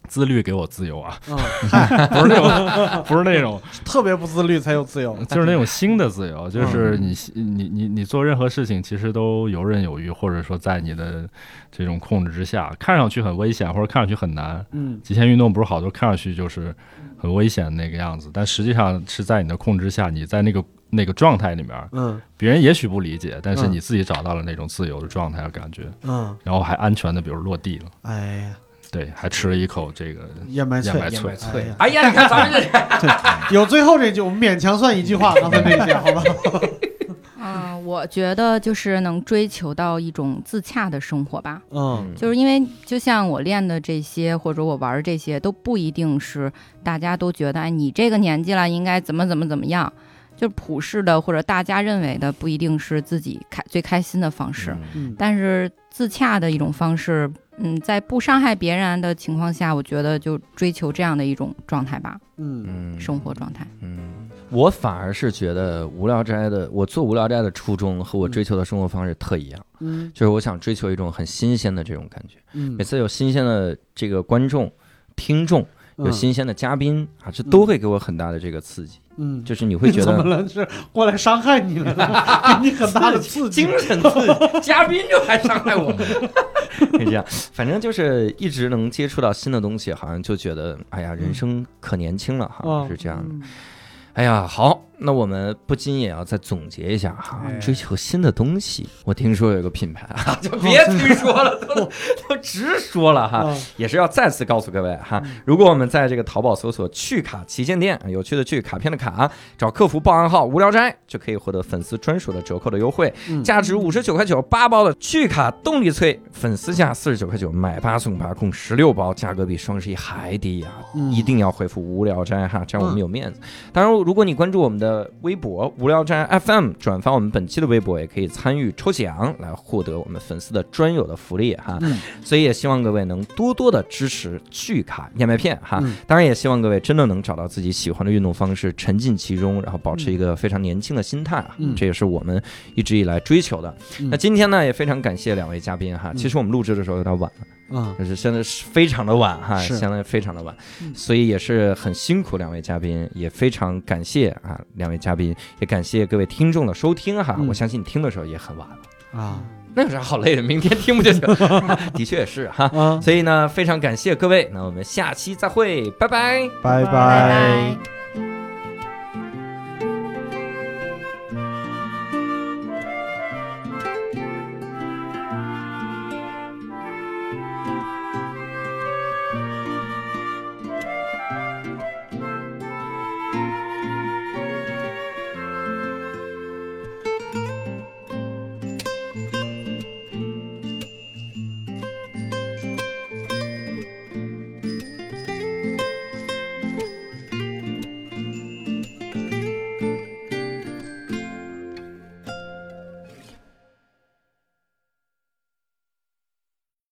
自律给我自由啊，嗯，[LAUGHS] 不是那种，不是那种，特别不自律才有自由，就是那种新的自由，就是你你你你做任何事情其实都游刃有余，或者说在你的这种控制之下，看上去很危险或者看上去很难。嗯。极限运动不是好多看上去就是很危险的那个样子，但实际上是在你的控制下，你在那个那个状态里面，嗯。别人也许不理解，但是嗯。你自己找到了那种自由的状态和感觉，嗯，然后还安全的，比如落地了，哎呀，对，还吃了一口这个燕麦脆燕麦，脆哎呀，哎呀，你看咱们这 [LAUGHS] 有最后这句，我们勉强算一句话，刚才那些，好吧？[LAUGHS] 嗯、我觉得就是能追求到一种自洽的生活吧。嗯就是因为就像我练的这些，或者我玩的这些，都不一定是大家都觉得，哎，你这个年纪了应该怎么怎么怎么样，就是普世的或者大家认为的，不一定是自己开最开心的方式。嗯但是自洽的一种方式，嗯，在不伤害别人的情况下，我觉得就追求这样的一种状态吧，嗯嗯生活状态。嗯，我反而是觉得无聊斋的，我做无聊斋的初衷和我追求的生活方式特一样，嗯就是我想追求一种很新鲜的这种感觉。嗯每次有新鲜的这个观众、听众，有嗯新鲜的嘉宾啊，这都会给我很大的这个刺激，嗯，就是你会觉得 [LAUGHS] 怎么了？是过来伤害你了吗？给你很大的刺激精。神刺激，嘉宾就还伤害我，[LAUGHS] 是这样。反正就是一直能接触到新的东西，好像就觉得哎呀，人生可年轻了哈，嗯是这样的。哎呀，好，那我们不禁也要再总结一下哈，哎追求新的东西。我听说有个品牌啊，[LAUGHS] [LAUGHS] 就别听说了，[LAUGHS] 都都直说了哈，啊也是要再次告诉各位哈，如果我们在这个淘宝搜索“趣卡旗舰店”，有趣的趣，卡片的卡，找客服报暗号“无聊斋”，就可以获得粉丝专属的折扣的优惠，嗯价值五十九块九八包的趣卡动力脆，粉丝价四十九块九，买八送八，共十六包，价格比双十一还低啊！嗯一定要回复“无聊斋”哈，这样我们有面子。当然，如果你关注我们的微博“无聊斋 FM”，转发我们本期的微博，也可以参与抽奖，来获得我们粉丝的专有的福利哈。嗯所以也希望各位能多多的支持巨卡燕麦片哈。嗯当然也希望各位真的能找到自己喜欢的运动方式，沉浸其中，然后保持一个非常年轻的心态啊。嗯这也是我们一直以来追求的。嗯那今天呢，也非常感谢两位嘉宾哈。嗯其实我们录制的时候有点晚了。嗯就是现在是非常的晚哈，是现在非常的晚嗯，所以也是很辛苦两位嘉宾，也非常感谢啊两位嘉宾，也感谢各位听众的收听哈。嗯我相信你听的时候也很晚了，啊 [LAUGHS] 那有啥好累的？明天听不就行？[LAUGHS] 的确也是哈。啊，所以呢，非常感谢各位，那我们下期再会，拜拜。拜拜拜